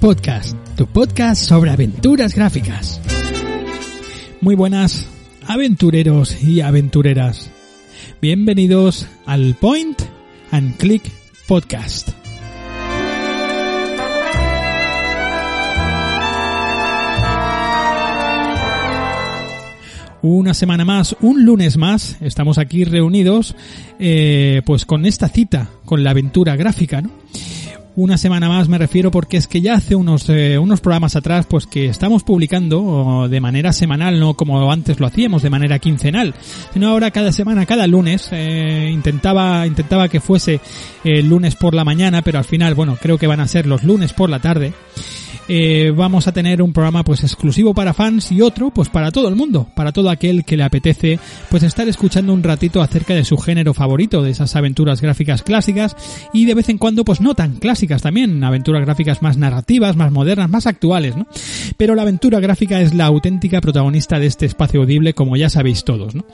Podcast, tu podcast sobre aventuras gráficas. Muy buenas, aventureros y aventureras. Bienvenidos al Point and Click Podcast. Una semana más, un lunes más, estamos aquí reunidos, eh, pues con esta cita, con la aventura gráfica, ¿no? Una semana más me refiero porque es que ya hace unos eh, unos programas atrás pues que estamos publicando de manera semanal no como antes lo hacíamos de manera quincenal sino ahora cada semana cada lunes eh, intentaba intentaba que fuese el lunes por la mañana pero al final bueno creo que van a ser los lunes por la tarde eh, vamos a tener un programa pues exclusivo para fans y otro pues para todo el mundo, para todo aquel que le apetece pues estar escuchando un ratito acerca de su género favorito, de esas aventuras gráficas clásicas y de vez en cuando pues no tan clásicas también, aventuras gráficas más narrativas, más modernas, más actuales, ¿no? Pero la aventura gráfica es la auténtica protagonista de este espacio audible como ya sabéis todos, ¿no?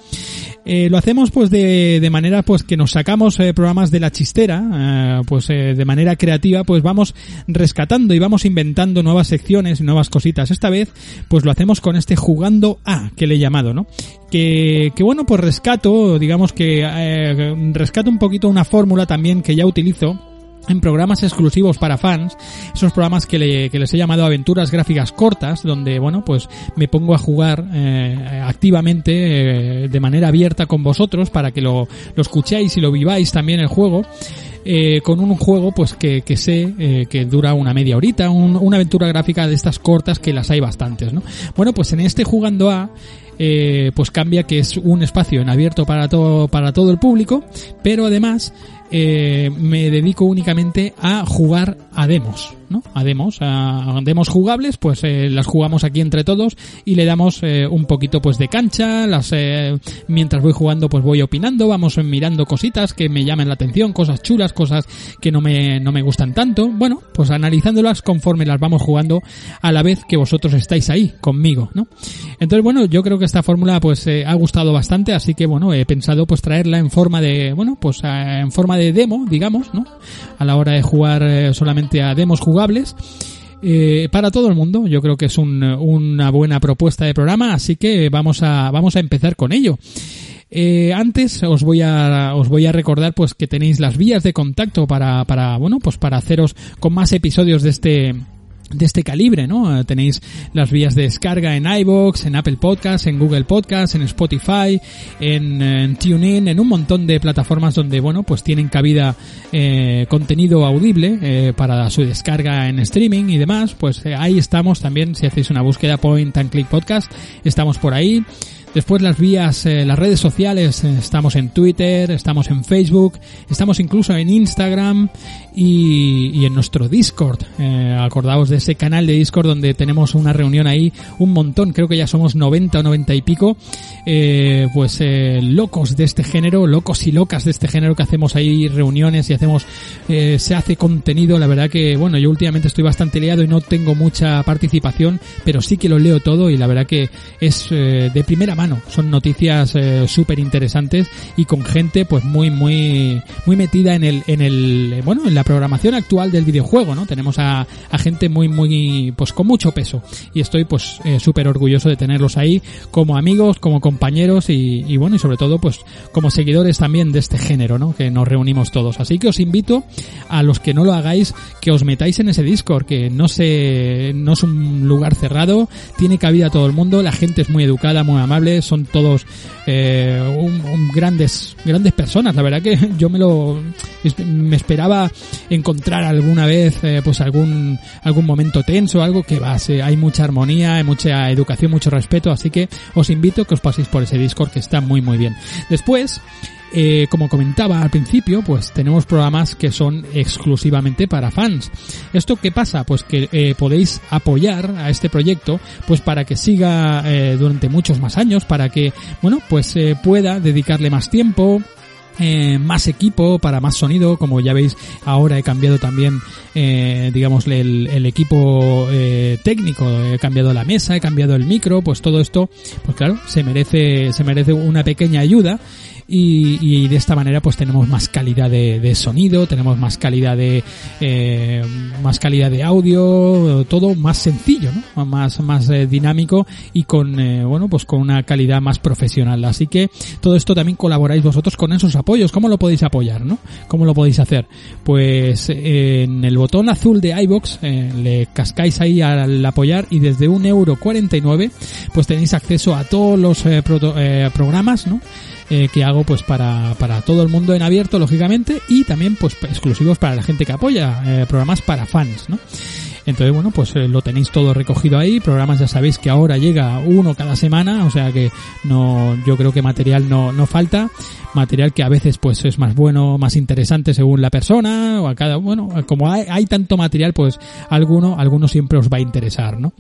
Eh, lo hacemos pues de, de, manera pues que nos sacamos eh, programas de la chistera, pues de manera creativa pues vamos rescatando y vamos inventando nuevas secciones, nuevas cositas. Esta vez, pues lo hacemos con este jugando a, que le he llamado, ¿no? Que, que bueno, pues rescato, digamos que eh, rescato un poquito una fórmula también que ya utilizo en programas exclusivos para fans, esos programas que, le, que, les he llamado aventuras gráficas cortas, donde, bueno, pues me pongo a jugar eh, activamente, eh, de manera abierta con vosotros, para que lo, lo escuchéis y lo viváis también el juego. Eh, con un juego pues que, que sé eh, que dura una media horita, un, una aventura gráfica de estas cortas que las hay bastantes, ¿no? Bueno, pues en este jugando a eh, pues cambia que es un espacio en abierto para todo para todo el público, pero además eh, me dedico únicamente a jugar a demos, ¿no? A demos, a demos jugables, pues eh, las jugamos aquí entre todos y le damos eh, un poquito pues de cancha, las mientras voy jugando pues voy opinando, vamos mirando cositas que me llamen la atención, cosas chulas, cosas que no me no me gustan tanto, bueno, pues analizándolas conforme las vamos jugando a la vez que vosotros estáis ahí conmigo, ¿no? Entonces, bueno, yo creo que esta fórmula pues ha gustado bastante, así que bueno, he pensado pues traerla en forma de, bueno, pues en forma de demo, digamos, ¿no? A la hora de jugar solamente a demos jugables. Eh, para todo el mundo, yo creo que es un, una buena propuesta de programa, así que vamos a, vamos a empezar con ello. Eh, antes os voy a os voy a recordar pues que tenéis las vías de contacto para para bueno pues para haceros con más episodios de este de este calibre, ¿no? Tenéis las vías de descarga en iBox, en Apple Podcasts, en Google Podcasts, en Spotify, en, en TuneIn, en un montón de plataformas donde, bueno, pues tienen cabida eh, contenido audible eh, para su descarga en streaming y demás. Pues eh, ahí estamos también, si hacéis una búsqueda Point and Click Podcast, estamos por ahí. Después las vías, eh, las redes sociales, eh, estamos en Twitter, estamos en Facebook, estamos incluso en Instagram y, y en nuestro Discord. Eh, acordaos de ese canal de Discord donde tenemos una reunión ahí, un montón, creo que ya somos 90 o 90 y pico, eh, pues eh, locos de este género, locos y locas de este género que hacemos ahí reuniones y hacemos, eh, se hace contenido, la verdad que, bueno, yo últimamente estoy bastante liado y no tengo mucha participación, pero sí que lo leo todo y la verdad que es eh, de primera mano son noticias eh, súper interesantes y con gente pues muy muy muy metida en el en el bueno en la programación actual del videojuego, ¿no? Tenemos a, a gente muy muy pues con mucho peso y estoy pues eh, súper orgulloso de tenerlos ahí como amigos, como compañeros y, y bueno y sobre todo pues como seguidores también de este género, ¿no? Que nos reunimos todos. Así que os invito a los que no lo hagáis que os metáis en ese Discord que no se no es un lugar cerrado, tiene cabida todo el mundo, la gente es muy educada, muy amable, son todos eh, un, un grandes grandes personas. La verdad que yo me lo me esperaba encontrar alguna vez eh, pues algún algún momento tenso algo que va hay mucha armonía hay mucha educación mucho respeto así que os invito a que os paséis por ese discord que está muy muy bien. Después eh, como comentaba al principio, pues tenemos programas que son exclusivamente para fans. ¿Esto qué pasa? Pues que eh, podéis apoyar a este proyecto, pues para que siga eh, durante muchos más años, para que, bueno, pues pueda dedicarle más tiempo, más equipo para más sonido como ya veis ahora he cambiado también digamos el, equipo técnico he cambiado la mesa he cambiado el micro pues todo esto pues claro se merece se merece una pequeña ayuda y, de esta manera pues tenemos más calidad de, sonido, tenemos más calidad de eh, más calidad de audio, todo más sencillo, ¿no? Más más eh, dinámico y con eh, bueno pues con una calidad más profesional. Así que todo esto también colaboráis vosotros con esos apoyos. ¿Cómo lo podéis apoyar, no? ¿Cómo lo podéis hacer? Pues en el botón azul de iBox le cascáis ahí al apoyar y desde un euro 49 pues tenéis acceso a todos los programas, ¿no? Eh, que hago pues para, para todo el mundo en abierto, lógicamente, y también pues exclusivos para la gente que apoya, eh, programas para fans, ¿no? Entonces, bueno, pues eh, lo tenéis todo recogido ahí. Programas ya sabéis que ahora llega uno cada semana, o sea que no, yo creo que material no, no falta. Material que a veces pues es más bueno, más interesante según la persona, o a cada, bueno, como hay, hay tanto material, pues alguno, alguno siempre os va a interesar, ¿no?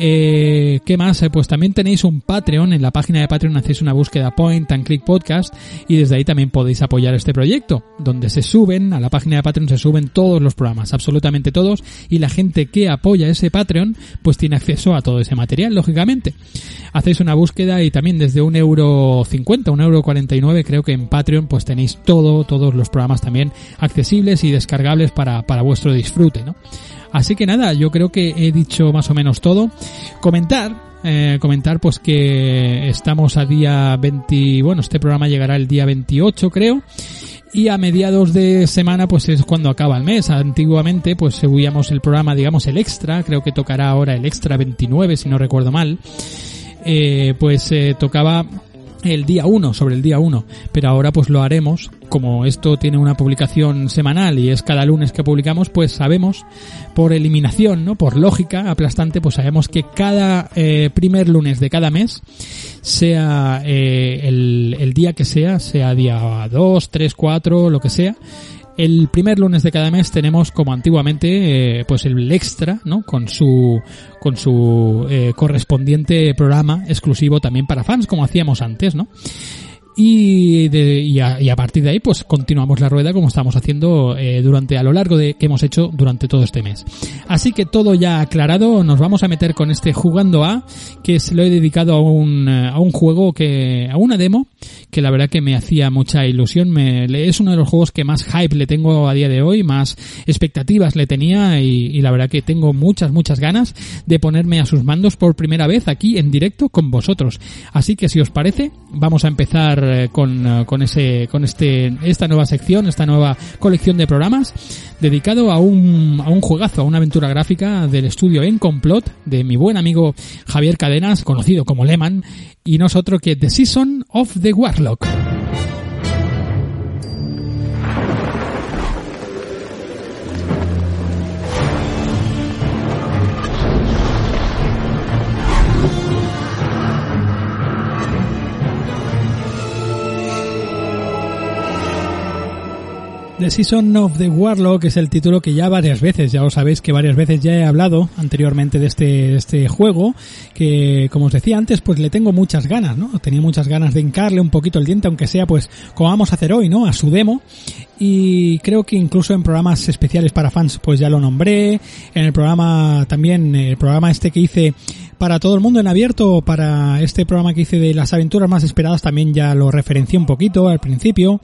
Eh, ¿Qué más? Eh, pues también tenéis un Patreon. En la página de Patreon hacéis una búsqueda Point and Click Podcast y desde ahí también podéis apoyar este proyecto, donde se suben, a la página de Patreon se suben todos los programas, absolutamente todos, y la gente que apoya ese Patreon pues tiene acceso a todo ese material, lógicamente. Hacéis una búsqueda y también desde un euro cincuenta, un euro cuarenta y nueve, creo que en Patreon pues tenéis todo, todos los programas también accesibles y descargables para, para vuestro disfrute, ¿no? Así que nada, yo creo que he dicho más o menos todo. Comentar, eh, comentar pues que estamos a día 20, bueno, este programa llegará el día 28 creo. Y a mediados de semana pues es cuando acaba el mes. Antiguamente pues subíamos el programa, digamos el extra, creo que tocará ahora el extra 29 si no recuerdo mal. Eh, pues eh, tocaba el día 1, sobre el día 1, pero ahora pues lo haremos, como esto tiene una publicación semanal y es cada lunes que publicamos, pues sabemos por eliminación, ¿no? Por lógica aplastante, pues sabemos que cada eh, primer lunes de cada mes, sea eh, el, día que sea, sea día 2, 3, 4, lo que sea, el primer lunes de cada mes tenemos, como antiguamente, eh, pues el extra, ¿no? Con su, con su eh, correspondiente programa exclusivo también para fans, como hacíamos antes, ¿no? Y, de, y, a, y, a, partir de ahí pues continuamos la rueda como estamos haciendo eh, durante a lo largo de que hemos hecho durante todo este mes. Así que todo ya aclarado nos vamos a meter con este jugando a que se lo he dedicado a un, eh, a un juego que a una demo que la verdad que me hacía mucha ilusión. Me, es uno de los juegos que más hype le tengo a día de hoy más expectativas le tenía y, y la verdad que tengo muchas muchas ganas de ponerme a sus mandos por primera vez aquí en directo con vosotros. Así que si os parece vamos a empezar eh, con, eh, con, ese, con este, esta nueva sección, esta nueva colección de programas dedicado a un, a un juegazo, a una aventura gráfica del estudio En Complot de mi buen amigo Javier Cadenas, conocido como Lehman, y nosotros que The Season of the Warlock. The Season of the Warlock es el título que ya varias veces, ya os sabéis que varias veces ya he hablado anteriormente de este, de este juego, que como os decía antes, pues le tengo muchas ganas, ¿no? Tenía muchas ganas de hincarle un poquito el diente, aunque sea pues como vamos a hacer hoy, ¿no? A su demo. Y creo que incluso en programas especiales para fans pues ya lo nombré. En el programa también, el programa este que hice para todo el mundo en abierto, para este programa que hice de las aventuras más esperadas también ya lo referencié un poquito al principio.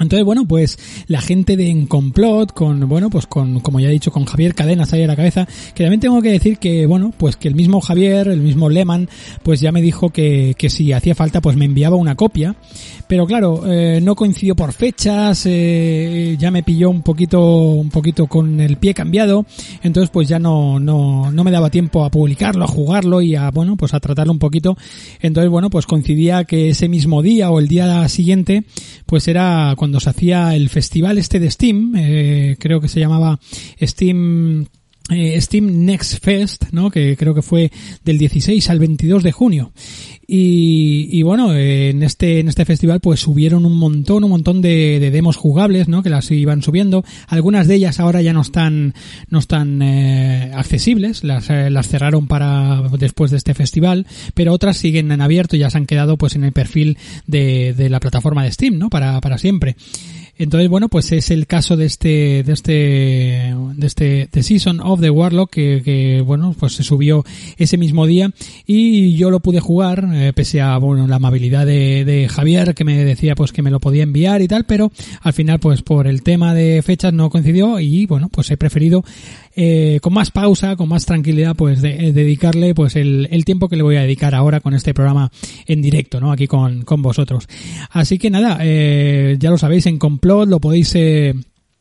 Entonces, bueno, pues la gente de En Complot, con, bueno, pues con, como ya he dicho, con Javier Cadenas ahí a la cabeza, que también tengo que decir que, bueno, pues que el mismo Javier, el mismo Lehman, pues ya me dijo que, que si hacía falta, pues me enviaba una copia. Pero claro, eh, no coincidió por fechas, eh, ya me pilló un poquito, un poquito con el pie cambiado, entonces pues ya no, no, no me daba tiempo a publicarlo, a jugarlo y a, bueno, pues a tratarlo un poquito. Entonces, bueno, pues coincidía que ese mismo día o el día siguiente, pues era cuando se hacía el festival este de Steam, eh, creo que se llamaba Steam eh, Steam Next Fest, ¿no? Que creo que fue del 16 al 22 de junio. Y, y bueno, en este, en este festival pues subieron un montón, un montón de, de demos jugables, ¿no? Que las iban subiendo. Algunas de ellas ahora ya no están, no están eh, accesibles, las, eh, las cerraron para después de este festival, pero otras siguen en abierto y ya se han quedado pues en el perfil de, de la plataforma de Steam, ¿no? Para, para siempre. Entonces, bueno, pues es el caso de este, de este, de este, The Season of the Warlock que, que bueno, pues se subió ese mismo día y yo lo pude jugar, eh, pese a, bueno, la amabilidad de, de Javier que me decía pues que me lo podía enviar y tal, pero al final pues por el tema de fechas no coincidió y bueno, pues he preferido eh, con más pausa, con más tranquilidad, pues de, dedicarle pues el, el, tiempo que le voy a dedicar ahora con este programa en directo, ¿no? Aquí con, con vosotros. Así que nada, eh, ya lo sabéis, en lo podéis eh,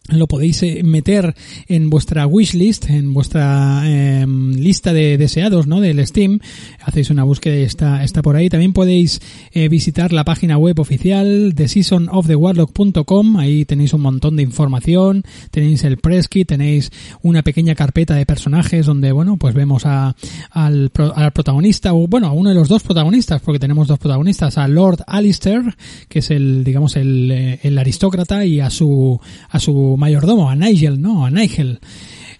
lo podéis eh, meter en vuestra wishlist, en vuestra eh, lista de deseados, ¿no? Del Steam. Hacéis una búsqueda y está, está por ahí. También podéis eh, visitar la página web oficial de seasonofthewarlock.com. Ahí tenéis un montón de información. Tenéis el press kit, tenéis una pequeña carpeta de personajes donde, bueno, pues vemos a, al, al protagonista, o bueno, a uno de los dos protagonistas, porque tenemos dos protagonistas, a Lord Alistair, que es el, digamos, el, eh, el aristócrata, y a su, a su mayordomo, a Nigel, ¿no? A Nigel.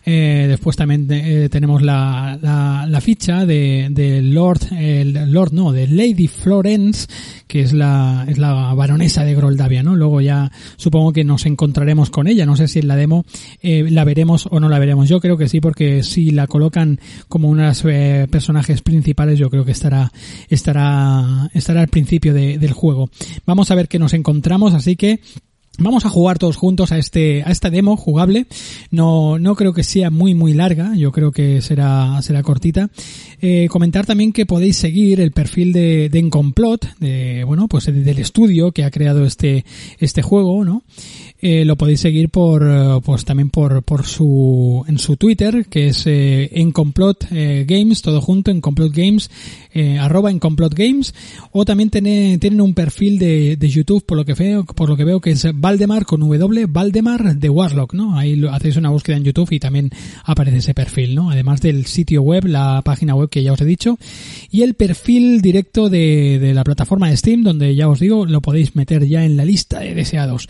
Eh, después también eh, tenemos la, la, ficha de, de Lord, el Lord no, de Lady Florence, que es la, es la baronesa de Groldavia, ¿no? Luego ya supongo que nos encontraremos con ella. No sé si en la demo eh, la veremos o no la veremos. Yo creo que sí, porque si la colocan como unos eh, personajes principales, yo creo que estará, estará, estará al principio de, del juego. Vamos a ver qué nos encontramos, así que Vamos a jugar todos juntos a este, a esta demo jugable. No, no creo que sea muy, muy larga. Yo creo que será, será cortita. Eh, comentar también que podéis seguir el perfil de, de Encomplot, de, bueno, pues del estudio que ha creado este, este juego, ¿no? Eh, lo podéis seguir por, pues también por, por su, en su Twitter, que es eh, Encomplot eh, Games, todo junto, Encomplot Games, eh, arroba Encomplot Games, o también tiene, tienen un perfil de, de YouTube, por lo que veo, por lo que veo que es Valdemar con W, Valdemar de Warlock, ¿no? Ahí lo, hacéis una búsqueda en YouTube y también aparece ese perfil, ¿no? Además del sitio web, la página web que ya os he dicho, y el perfil directo de, de la plataforma de Steam, donde ya os digo, lo podéis meter ya en la lista de deseados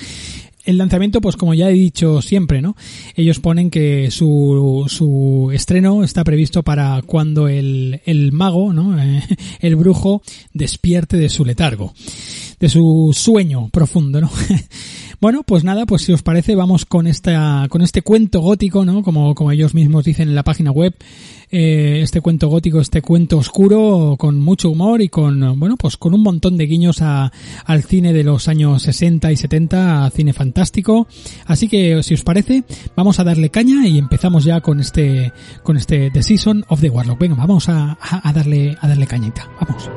el lanzamiento, pues como ya he dicho siempre, ¿no? Ellos ponen que su, su estreno está previsto para cuando el, el mago, ¿no? el brujo despierte de su letargo, de su sueño profundo, ¿no? Bueno, pues nada, pues si os parece, vamos con esta, con este cuento gótico, ¿no? Como, como ellos mismos dicen en la página web, eh, este cuento gótico, este cuento oscuro, con mucho humor y con, bueno, pues con un montón de guiños a, al cine de los años 60 y 70, a cine fantástico. Así que, si os parece, vamos a darle caña y empezamos ya con este, con este The Season of the Warlock. Venga, vamos a, a darle, a darle cañita. Vamos.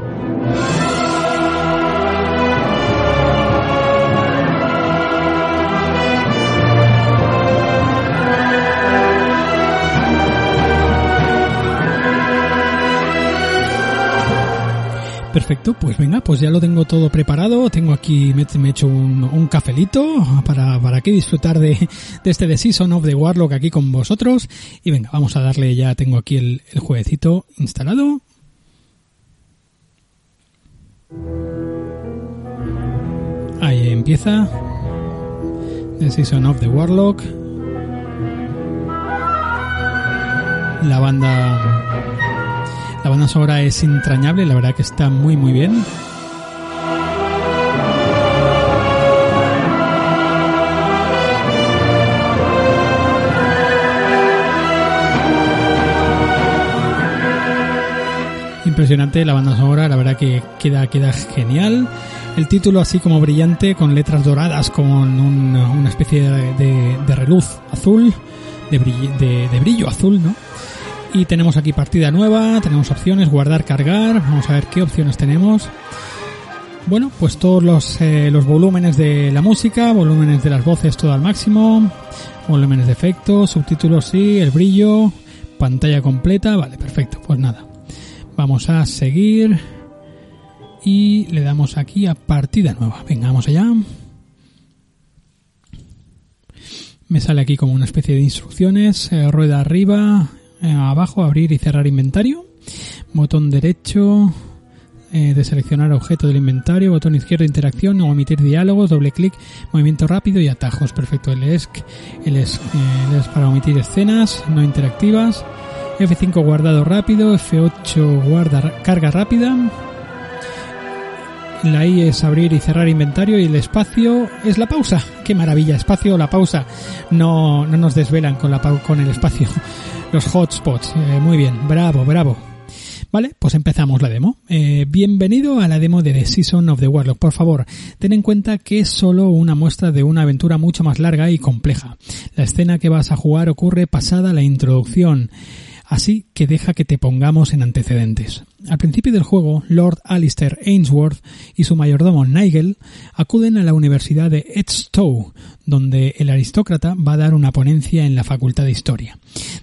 Perfecto, pues venga, pues ya lo tengo todo preparado. Tengo aquí, me, he hecho un, un cafelito para, para aquí disfrutar de, de este The Season of the Warlock aquí con vosotros. Y venga, vamos a darle, ya tengo aquí el, el jueguecito instalado. Ahí empieza. The Season of the Warlock. La banda la banda sonora es entrañable, la verdad que está muy muy bien. Impresionante la banda sonora, la verdad que queda, queda genial. El título así como brillante, con letras doradas, con un, una especie de, de, de reluz azul, de brillo, de, de brillo azul, ¿no? Y tenemos aquí partida nueva, tenemos opciones, guardar, cargar, vamos a ver qué opciones tenemos. Bueno, pues todos los, eh, los volúmenes de la música, volúmenes de las voces todo al máximo, volúmenes de efectos, subtítulos sí, el brillo, pantalla completa, vale, perfecto, pues nada. Vamos a seguir y le damos aquí a partida nueva. Venga, vamos allá. Me sale aquí como una especie de instrucciones, eh, rueda arriba, eh, abajo abrir y cerrar inventario, botón derecho eh, de seleccionar objeto del inventario, botón izquierdo interacción o omitir diálogos, doble clic, movimiento rápido y atajos. Perfecto, el ESC, el ESC, ESC para omitir escenas no interactivas, F5 guardado rápido, F8 guarda carga rápida, La I es abrir y cerrar inventario y el espacio es la pausa. ¡Qué maravilla! Espacio o la pausa. No, no nos desvelan con, la, con el espacio. Los hotspots. Eh, muy bien. Bravo, bravo. Vale, pues empezamos la demo. Eh, bienvenido a la demo de The Season of the Warlock. Por favor, ten en cuenta que es solo una muestra de una aventura mucho más larga y compleja. La escena que vas a jugar ocurre pasada la introducción. Así que deja que te pongamos en antecedentes. Al principio del juego, Lord Alistair Ainsworth y su mayordomo Nigel acuden a la Universidad de Edstow, donde el aristócrata va a dar una ponencia en la Facultad de Historia,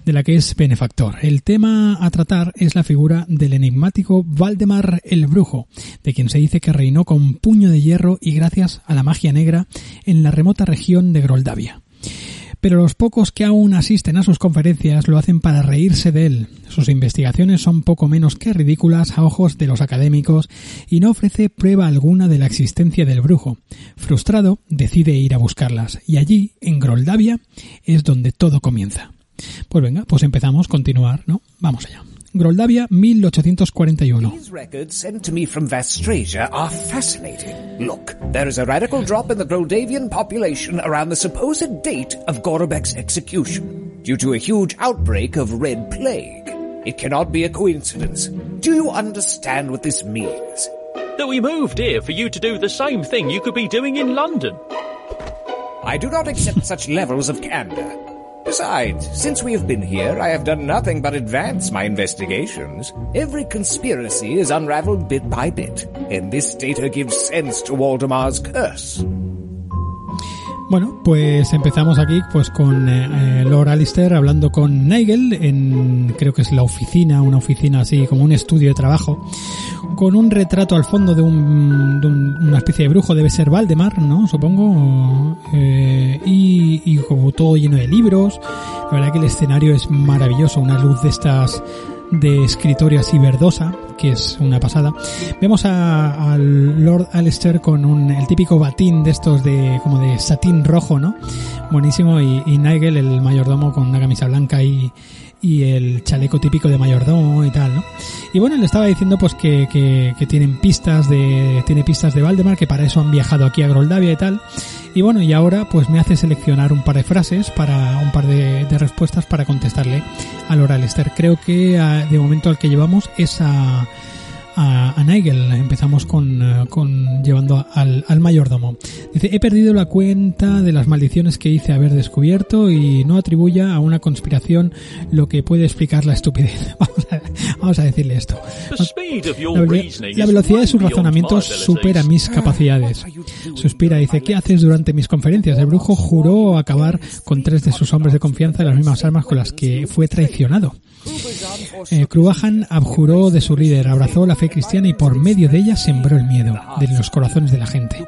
de la que es benefactor. El tema a tratar es la figura del enigmático Valdemar el Brujo, de quien se dice que reinó con puño de hierro y gracias a la magia negra en la remota región de Groldavia pero los pocos que aún asisten a sus conferencias lo hacen para reírse de él. Sus investigaciones son poco menos que ridículas a ojos de los académicos y no ofrece prueba alguna de la existencia del brujo. Frustrado, decide ir a buscarlas y allí, en Groldavia, es donde todo comienza. Pues venga, pues empezamos, continuar, ¿no? Vamos allá. Groldavia, 1841. These records sent to me from Vastrasia are fascinating. Look, there is a radical drop in the Groldavian population around the supposed date of Gorobek's execution, due to a huge outbreak of red plague. It cannot be a coincidence. Do you understand what this means? That we moved here for you to do the same thing you could be doing in London. I do not accept such levels of candor. Besides, since we have been here, I have done nothing but advance my investigations. Every conspiracy is unraveled bit by bit, and this data gives sense to Waldemar's curse. Bueno, pues empezamos aquí pues con eh, eh, Lord Alistair hablando con Nigel en creo que es la oficina, una oficina así como un estudio de trabajo, con un retrato al fondo de, un, de un, una especie de brujo, debe ser Valdemar, ¿no? Supongo, eh, y, y como todo lleno de libros. La verdad que el escenario es maravilloso, una luz de estas de escritorio así verdosa, que es una pasada. Vemos a, Lord Alistair con un, el típico batín de estos de, como de satín rojo, ¿no? Buenísimo, y, y Nigel, el mayordomo, con una camisa blanca y, y el chaleco típico de mayordomo y tal, ¿no? Y bueno, le estaba diciendo pues que, que, que, tienen pistas de, tiene pistas de Valdemar, que para eso han viajado aquí a Groldavia y tal. Y bueno, y ahora pues me hace seleccionar un par de frases para, un par de, de respuestas para contestarle a Lord Alistair. Creo que a, de momento al que llevamos es a, a, a Nigel. Empezamos con, uh, con llevando al, al, mayordomo. Dice, he perdido la cuenta de las maldiciones que hice haber descubierto y no atribuya a una conspiración lo que puede explicar la estupidez. Vamos a, vamos a decirle esto. La, la velocidad de sus razonamientos supera mis capacidades. Suspira, dice, ¿qué haces durante mis conferencias? El brujo juró acabar con tres de sus hombres de confianza de las mismas armas con las que fue traicionado. Eh, Kruahan abjuró de su líder, abrazó la fe cristiana y por medio de ella sembró el miedo de los corazones de la gente.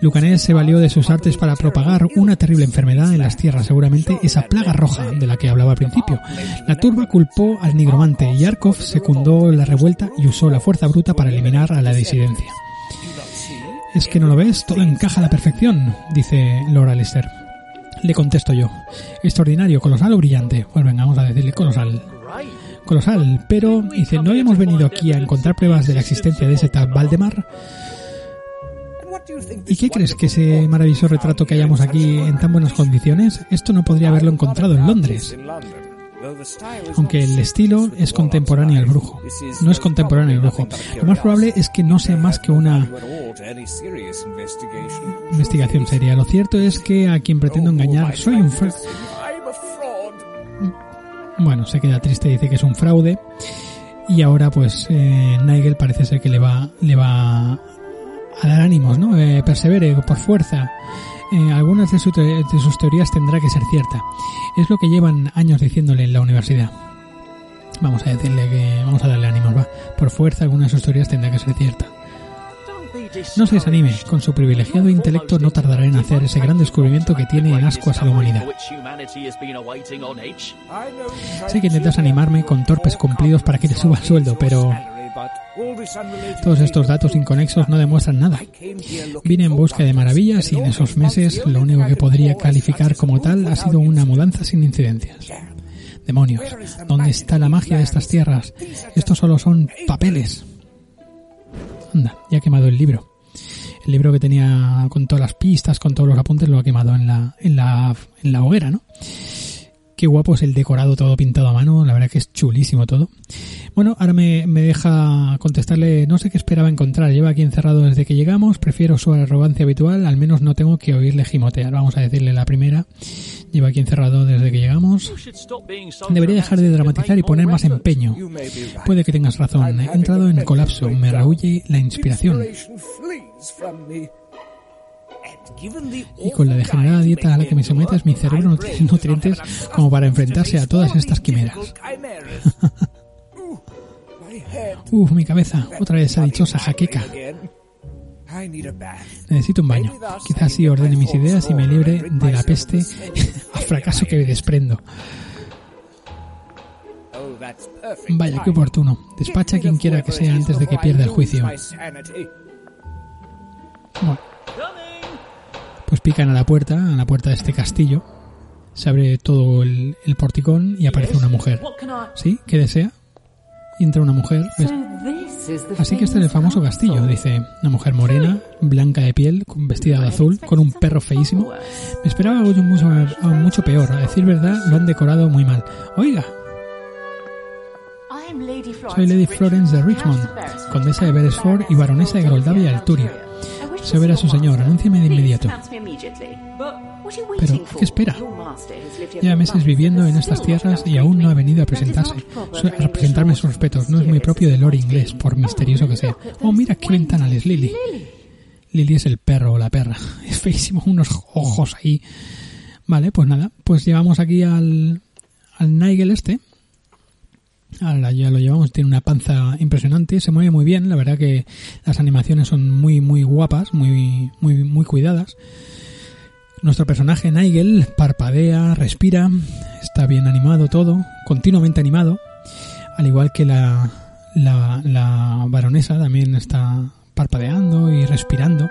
Lucanés se valió de sus artes para propagar una terrible enfermedad en las tierras, seguramente esa plaga roja de la que hablaba al principio. La turba culpó al nigromante y Arkov secundó la revuelta y usó la fuerza bruta para eliminar a la disidencia. Es que no lo ves, todo encaja a la perfección, dice Lord Alistair. Le contesto yo. Extraordinario, colosal o brillante. Pues venga, vamos a decirle colosal colosal, pero dice, ¿no habíamos venido aquí a encontrar pruebas de la existencia de ese tal Valdemar? ¿Y qué crees que ese maravilloso retrato que hayamos aquí en tan buenas condiciones? Esto no podría haberlo encontrado en Londres. Aunque el estilo es contemporáneo al brujo. No es contemporáneo al brujo. Lo más probable es que no sea más que una investigación seria. Lo cierto es que a quien pretendo engañar soy un bueno, se queda triste, dice que es un fraude. Y ahora pues eh, Nigel parece ser que le va, le va a dar ánimos, ¿no? Eh, persevere por fuerza. Eh, algunas de, su te de sus teorías tendrá que ser cierta. Es lo que llevan años diciéndole en la universidad. Vamos a decirle que vamos a darle ánimos, va. Por fuerza, alguna de sus teorías tendrá que ser cierta. No se desanime, con su privilegiado intelecto no tardará en hacer ese gran descubrimiento que tiene en ascuas a la humanidad. Sé que intentas animarme con torpes cumplidos para que te suba el sueldo, pero todos estos datos inconexos no demuestran nada. Vine en busca de maravillas y en esos meses lo único que podría calificar como tal ha sido una mudanza sin incidencias. Demonios, ¿dónde está la magia de estas tierras? Estos solo son papeles. Anda, ya ha quemado el libro. El libro que tenía con todas las pistas, con todos los apuntes, lo ha quemado en la, en la, en la hoguera, ¿no? Qué guapo es el decorado todo pintado a mano, la verdad que es chulísimo todo. Bueno, ahora me, me deja contestarle, no sé qué esperaba encontrar, lleva aquí encerrado desde que llegamos, prefiero su arrogancia habitual, al menos no tengo que oírle gimotear, vamos a decirle la primera, lleva aquí encerrado desde que llegamos. Debería dejar de dramatizar y poner más empeño. Puede que tengas razón, he entrado en colapso, me rehuye la inspiración. Y con la degenerada dieta a la que me sometes, mi cerebro no tiene nutrientes como para enfrentarse a todas estas quimeras. Uf, mi cabeza, otra vez esa dichosa jaqueca. Necesito un baño. Quizás así ordene mis ideas y me libre de la peste al fracaso que me desprendo. Vaya, qué oportuno. Despacha a quien quiera que sea antes de que pierda el juicio. Bueno. Pues pican a la puerta, a la puerta de este castillo. Se abre todo el, el porticón y aparece una mujer. ¿Sí? ¿Qué desea? Y entra una mujer. ¿ves? Así que este es el famoso castillo, dice una mujer morena, blanca de piel, vestida de azul, con un perro feísimo. Me esperaba algo mucho, mucho peor. A decir verdad, lo han decorado muy mal. Oiga, soy Lady Florence de Richmond, condesa de Beresford y baronesa de Groldavia y Alturia. Se verá su señor, anúnciame de inmediato. Pero, ¿qué espera? Lleva meses viviendo en estas tierras y aún no ha venido a presentarse. A presentarme sus respetos. No es muy propio del lore inglés, por misterioso que sea. Oh, mira qué ventanales, Lily. Lily es el perro o la perra. Es feísimo, unos ojos ahí. Vale, pues nada. Pues llevamos aquí al, al Nigel este. Ahora ya lo llevamos, tiene una panza impresionante, se mueve muy bien, la verdad que las animaciones son muy muy guapas, muy muy muy cuidadas. Nuestro personaje Nigel parpadea, respira, está bien animado todo, continuamente animado, al igual que la, la, baronesa también está parpadeando y respirando.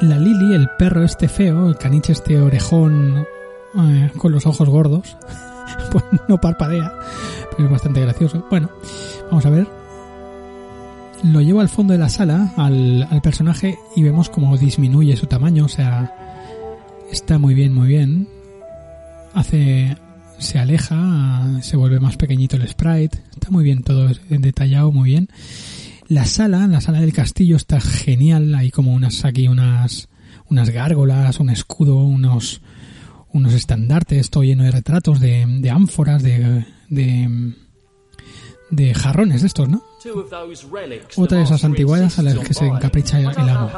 La Lily, el perro este feo, el caniche este orejón eh, con los ojos gordos, pues no parpadea, pero es bastante gracioso. Bueno, vamos a ver. Lo llevo al fondo de la sala al, al personaje y vemos cómo disminuye su tamaño, o sea, está muy bien, muy bien. Hace, se aleja, se vuelve más pequeñito el sprite, está muy bien todo detallado, muy bien. La sala, la sala del castillo está genial, hay como unas aquí unas unas gárgolas, un escudo, unos unos estandartes, todo lleno de retratos de, de ánforas, de, de de jarrones de estos, ¿no? Otra de esas antigüedades a las que se encapricha el amo.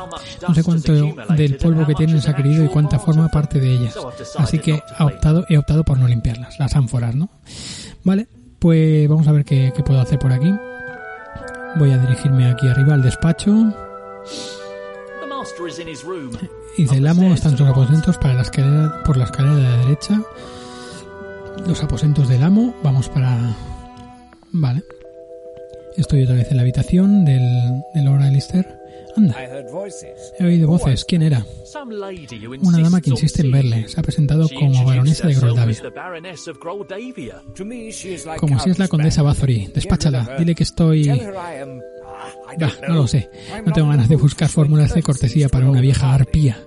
No sé cuánto del polvo que tienen se ha querido y cuánta forma parte de ellas. Así que ha optado, he optado por no limpiarlas, las ánforas, ¿no? Vale, pues vamos a ver qué, qué puedo hacer por aquí. Voy a dirigirme aquí arriba al despacho. Y del amo están sus aposentos para la escalera, por la escalera de la derecha. Los aposentos del amo. Vamos para... Vale. Estoy otra vez en la habitación del, del Lord Alistair. Anda, he oído voces. ¿Quién era? Una dama que insiste en verle. Se ha presentado como baronesa de Groldavia. Como si es la condesa Bathory. Despáchala. Dile que estoy... Ah, no lo sé. No tengo ganas de buscar fórmulas de cortesía para una vieja arpía.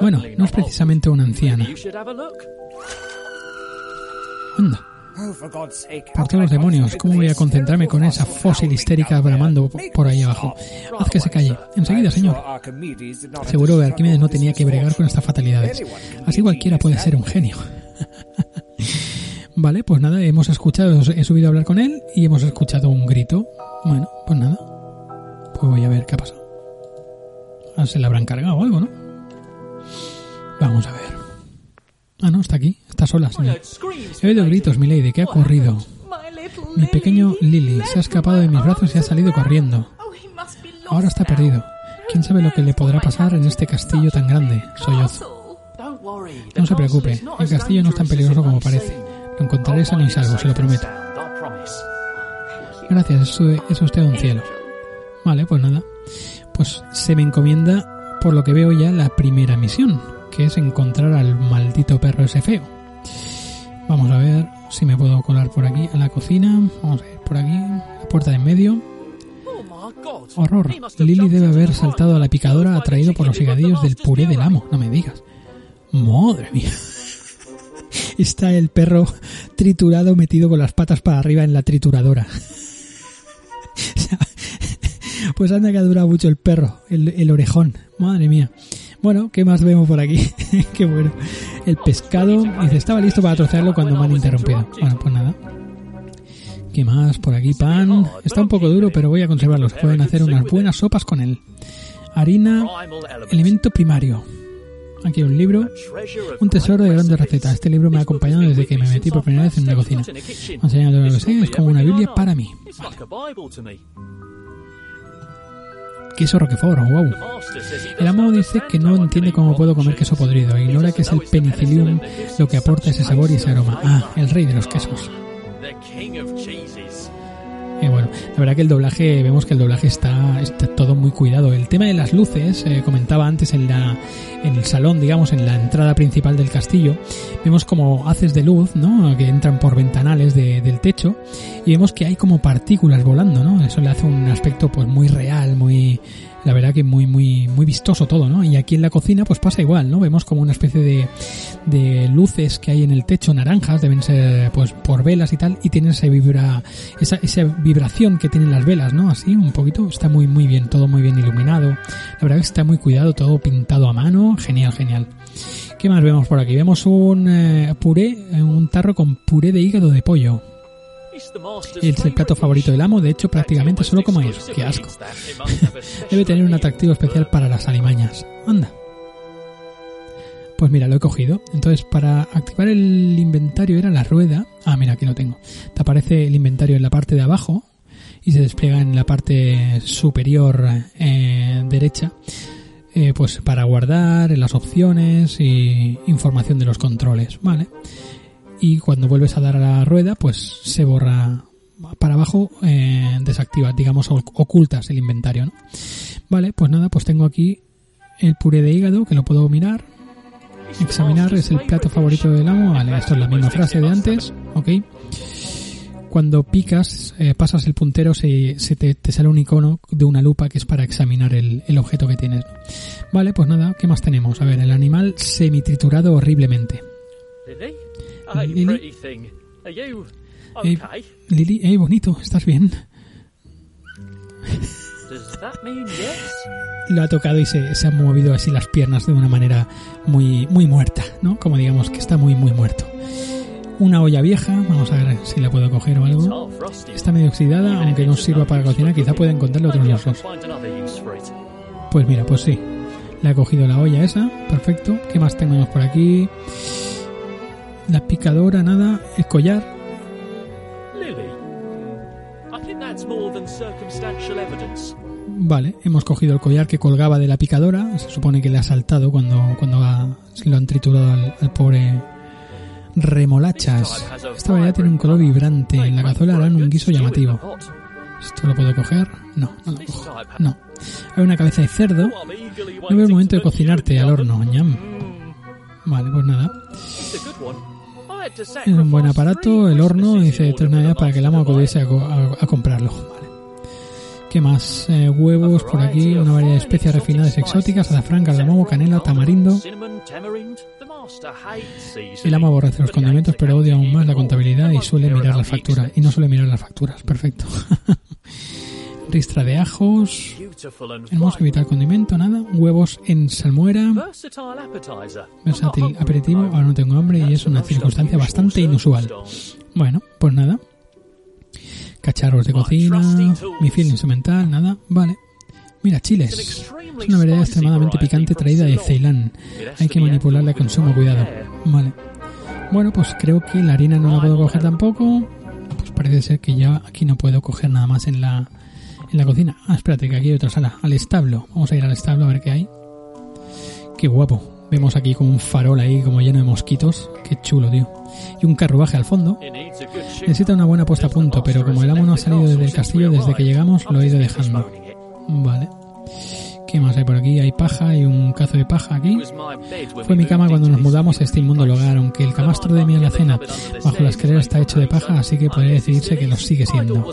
Bueno, no es precisamente una anciana. Anda. Por todos los demonios, ¿cómo voy a concentrarme con esa fósil histérica bramando por ahí abajo? Haz que se calle. Enseguida, señor. Seguro que Arquímedes no tenía que bregar con estas fatalidades. Así cualquiera puede ser un genio. Vale, pues nada, hemos escuchado, he subido a hablar con él y hemos escuchado un grito. Bueno, pues nada. Pues voy a ver qué ha pasado. Ah, se la habrán cargado algo, ¿no? Vamos a ver. Ah, no, está aquí. Está sola, señor. He oído gritos, milady. ¿Qué ha ocurrido? Mi pequeño Lily se ha escapado de mis brazos y ha salido corriendo. Ahora está perdido. ¿Quién sabe lo que le podrá pasar en este castillo tan grande? Sollozo. No se preocupe. El castillo no es tan peligroso como parece. Lo encontraré sano y salvo, se lo prometo. Gracias, es usted un cielo. Vale, pues nada. Pues se me encomienda, por lo que veo ya, la primera misión, que es encontrar al maldito perro ese feo. Vamos a ver si me puedo colar por aquí a la cocina. Vamos a ir por aquí, la puerta de en medio. Horror. Lily debe haber saltado a la picadora atraído por los higadillos del puré del amo. No me digas. Madre mía. Está el perro triturado metido con las patas para arriba en la trituradora. Pues anda que ha durado mucho el perro, el, el orejón. Madre mía. Bueno, ¿qué más vemos por aquí? Qué bueno. El pescado. Dice, estaba listo para trocearlo cuando me han interrumpido. Bueno, pues nada. ¿Qué más? Por aquí pan. Está un poco duro, pero voy a conservarlo. Se pueden hacer unas buenas sopas con él. Harina, elemento primario. Aquí hay un libro, un tesoro de grandes recetas. Este libro me ha acompañado desde que me metí por primera vez en una cocina. Me ha enseñado lo que sé, es como una Biblia para mí. Queso Roquefort, wow. El amo dice que no entiende cómo puedo comer queso podrido. Ignora que es el penicillium lo que aporta ese sabor y ese aroma. Ah, el rey de los quesos. Y bueno, la verdad que el doblaje, vemos que el doblaje está, está todo muy cuidado. El tema de las luces, eh, comentaba antes en la, en el salón, digamos, en la entrada principal del castillo, vemos como haces de luz, ¿no? Que entran por ventanales de, del techo y vemos que hay como partículas volando, ¿no? Eso le hace un aspecto pues muy real, muy, la verdad que muy muy muy vistoso todo, ¿no? Y aquí en la cocina pues pasa igual, ¿no? Vemos como una especie de, de luces que hay en el techo naranjas, deben ser pues por velas y tal, y tienen esa vibra esa, esa vibración que tienen las velas, ¿no? Así un poquito, está muy muy bien, todo muy bien iluminado. La verdad que está muy cuidado, todo pintado a mano, genial, genial. ¿Qué más vemos por aquí? Vemos un eh, puré, un tarro con puré de hígado de pollo. Es el plato favorito del amo, de hecho prácticamente solo como eso. ¡Qué asco! Debe tener un atractivo especial para las alimañas. Anda. Pues mira, lo he cogido. Entonces, para activar el inventario era la rueda. Ah, mira, aquí lo tengo. Te aparece el inventario en la parte de abajo y se despliega en la parte superior eh, derecha. Eh, pues para guardar las opciones y información de los controles, ¿vale? y cuando vuelves a dar a la rueda pues se borra para abajo eh, desactiva digamos ocultas el inventario ¿no? vale pues nada pues tengo aquí el puré de hígado que lo puedo mirar examinar es el plato favorito del amo vale esto es la misma frase de antes ok cuando picas eh, pasas el puntero se, se te, te, sale un icono de una lupa que es para examinar el, el objeto que tienes vale pues nada qué más tenemos a ver el animal semi-triturado horriblemente Lily. Hey, Lily, hey, bonito, ¿estás bien? Lo ha tocado y se, se han movido así las piernas de una manera muy, muy muerta, ¿no? Como digamos que está muy, muy muerto. Una olla vieja, vamos a ver si la puedo coger o algo. Está medio oxidada, aunque no sirva para cocinar, quizá pueda encontrarle otros usos. Pues mira, pues sí. Le ha cogido la olla esa, perfecto. ¿Qué más tenemos por aquí? La picadora, nada, el collar. Vale, hemos cogido el collar que colgaba de la picadora. Se supone que le ha saltado cuando, cuando lo han triturado al, pobre remolachas. Esta variedad tiene un color vibrante. En la cazuela harán un guiso llamativo. ¿Esto lo puedo coger? No, no lo cojo. No. Hay una cabeza de cerdo. No veo el momento de cocinarte al horno. ñam. Vale, pues nada. Es un buen aparato, el horno, dice tres navidades para que el amo acudiese a, comprarlo. Vale. ¿Qué más? Eh, huevos por aquí, una variedad de especias refinadas exóticas, azafrán, cardamomo, canela, tamarindo. El amo aborrece los condimentos, pero odia aún más la contabilidad y suele mirar las facturas. Y no suele mirar las facturas. Perfecto. ristra de ajos, hermoso evitar condimento, nada, huevos en salmuera, versátil aperitivo, ahora no tengo hambre y es una circunstancia bastante inusual. Bueno, pues nada, cacharros de cocina, mi fil instrumental, nada, vale. Mira, chiles. Es una variedad extremadamente picante traída de Ceilán. Hay que manipularla con sumo cuidado. Vale. Bueno, pues creo que la harina no la puedo coger tampoco. Pues parece ser que ya aquí no puedo coger nada más en la, en la cocina. Ah, espérate, que aquí hay otra sala. Al establo. Vamos a ir al establo a ver qué hay. Qué guapo. Vemos aquí como un farol ahí, como lleno de mosquitos. Qué chulo, tío. Y un carruaje al fondo. Necesita una buena puesta a punto, pero como el amo no ha salido desde el castillo desde que llegamos, lo he ido dejando. Vale. ¿Qué más hay por aquí? Hay paja y un cazo de paja aquí. Fue mi cama cuando nos mudamos a este inmundo hogar, aunque el camastro de mi alacena bajo la escalera está hecho de paja, así que podría decidirse que lo sigue siendo.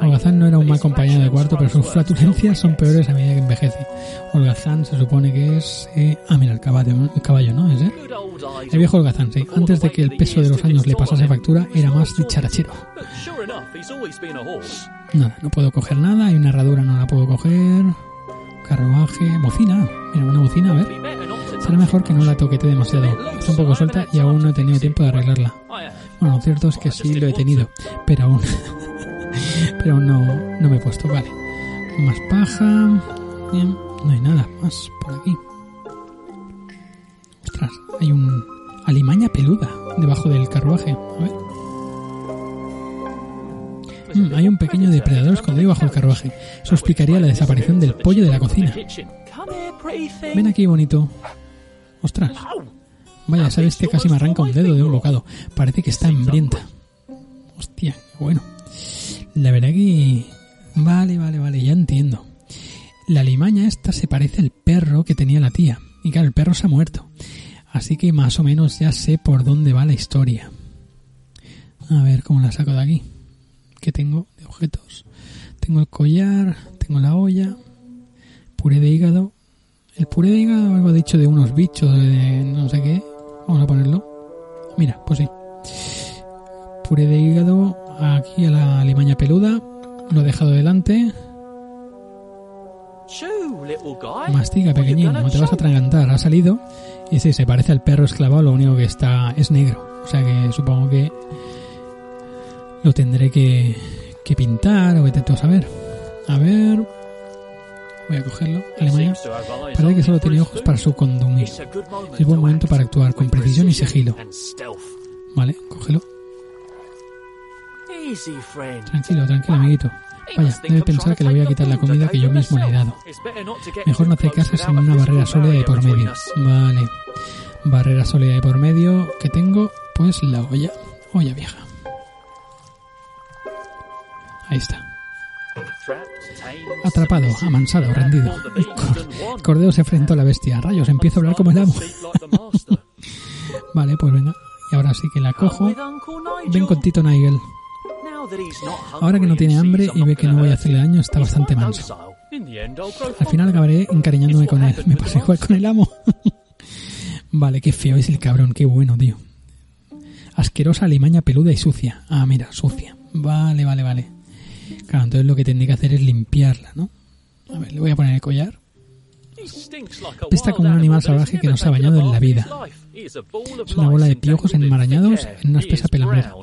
Holgazán no era un mal compañero de cuarto, pero sus flatulencias son peores a medida que envejece. Holgazán se supone que es... Eh, ah, mira, el caballo, el caballo ¿no? ¿Es, eh? El viejo Holgazán, sí. Antes de que el peso de los años le pasase factura, era más dicharachero. Nada, no puedo coger nada. Hay una herradura, no la puedo coger. Carruaje, bocina. Mira, una bocina, a ver. Será mejor que no la toquete demasiado. Está un poco suelta y aún no he tenido tiempo de arreglarla. Bueno, lo cierto es que sí lo he tenido, pero aún... pero no, no me he puesto. Vale. Más paja. Bien, no hay nada más por aquí. Ostras, hay un alimaña peluda debajo del carruaje. A ver. Mm, hay un pequeño depredador escondido bajo el carruaje. Eso explicaría la desaparición del pollo de la cocina. Ven aquí, bonito. Ostras. Vaya, esa bestia casi me arranca un dedo de un bocado. Parece que está hambrienta. Hostia, bueno. La verdad que... Vale, vale, vale, ya entiendo. La limaña esta se parece al perro que tenía la tía. Y claro, el perro se ha muerto. Así que más o menos ya sé por dónde va la historia. A ver cómo la saco de aquí. ¿Qué tengo de objetos? Tengo el collar, tengo la olla, puré de hígado. El puré de hígado algo dicho de unos bichos, de no sé qué. Vamos a ponerlo. Mira, pues sí. Puré de hígado aquí a la limaña peluda. Lo he dejado delante. Mastiga, pequeñín, no te vas a atragantar. Ha salido. Y sí, se parece al perro esclavado, lo único que está es negro. O sea que supongo que lo tendré que, pintar o intento saber. A ver. Voy a cogerlo. Alemania. Parece que solo tiene ojos para su condumir. Es buen momento para actuar con precisión y sigilo. Vale, cógelo. Tranquilo, tranquilo, amiguito. Vaya, debe pensar que le voy a quitar la comida que yo mismo le he dado. Mejor no te cases en una barrera sólida de por medio. Vale. Barrera sólida de por medio que tengo, pues la olla. Olla vieja. Ahí está. Atrapado, amansado, rendido. El cordero se enfrentó a la bestia. Rayos, empiezo a hablar como el amo. vale, pues venga. Y ahora sí que la cojo. Ven con Tito Nigel. Ahora que no tiene hambre y ve que no voy a hacerle daño, está bastante manso. Al final acabaré encariñándome con él. Me pasa igual con el amo. vale, qué feo es el cabrón, qué bueno, tío. Asquerosa limaña peluda y sucia. Ah, mira, sucia. Vale, vale, vale. Claro, entonces lo que tendría que hacer es limpiarla, ¿no? A ver, le voy a poner el collar. Está como un animal salvaje que no se ha bañado en la vida. Es una bola de piojos enmarañados en una espesa pelambrera,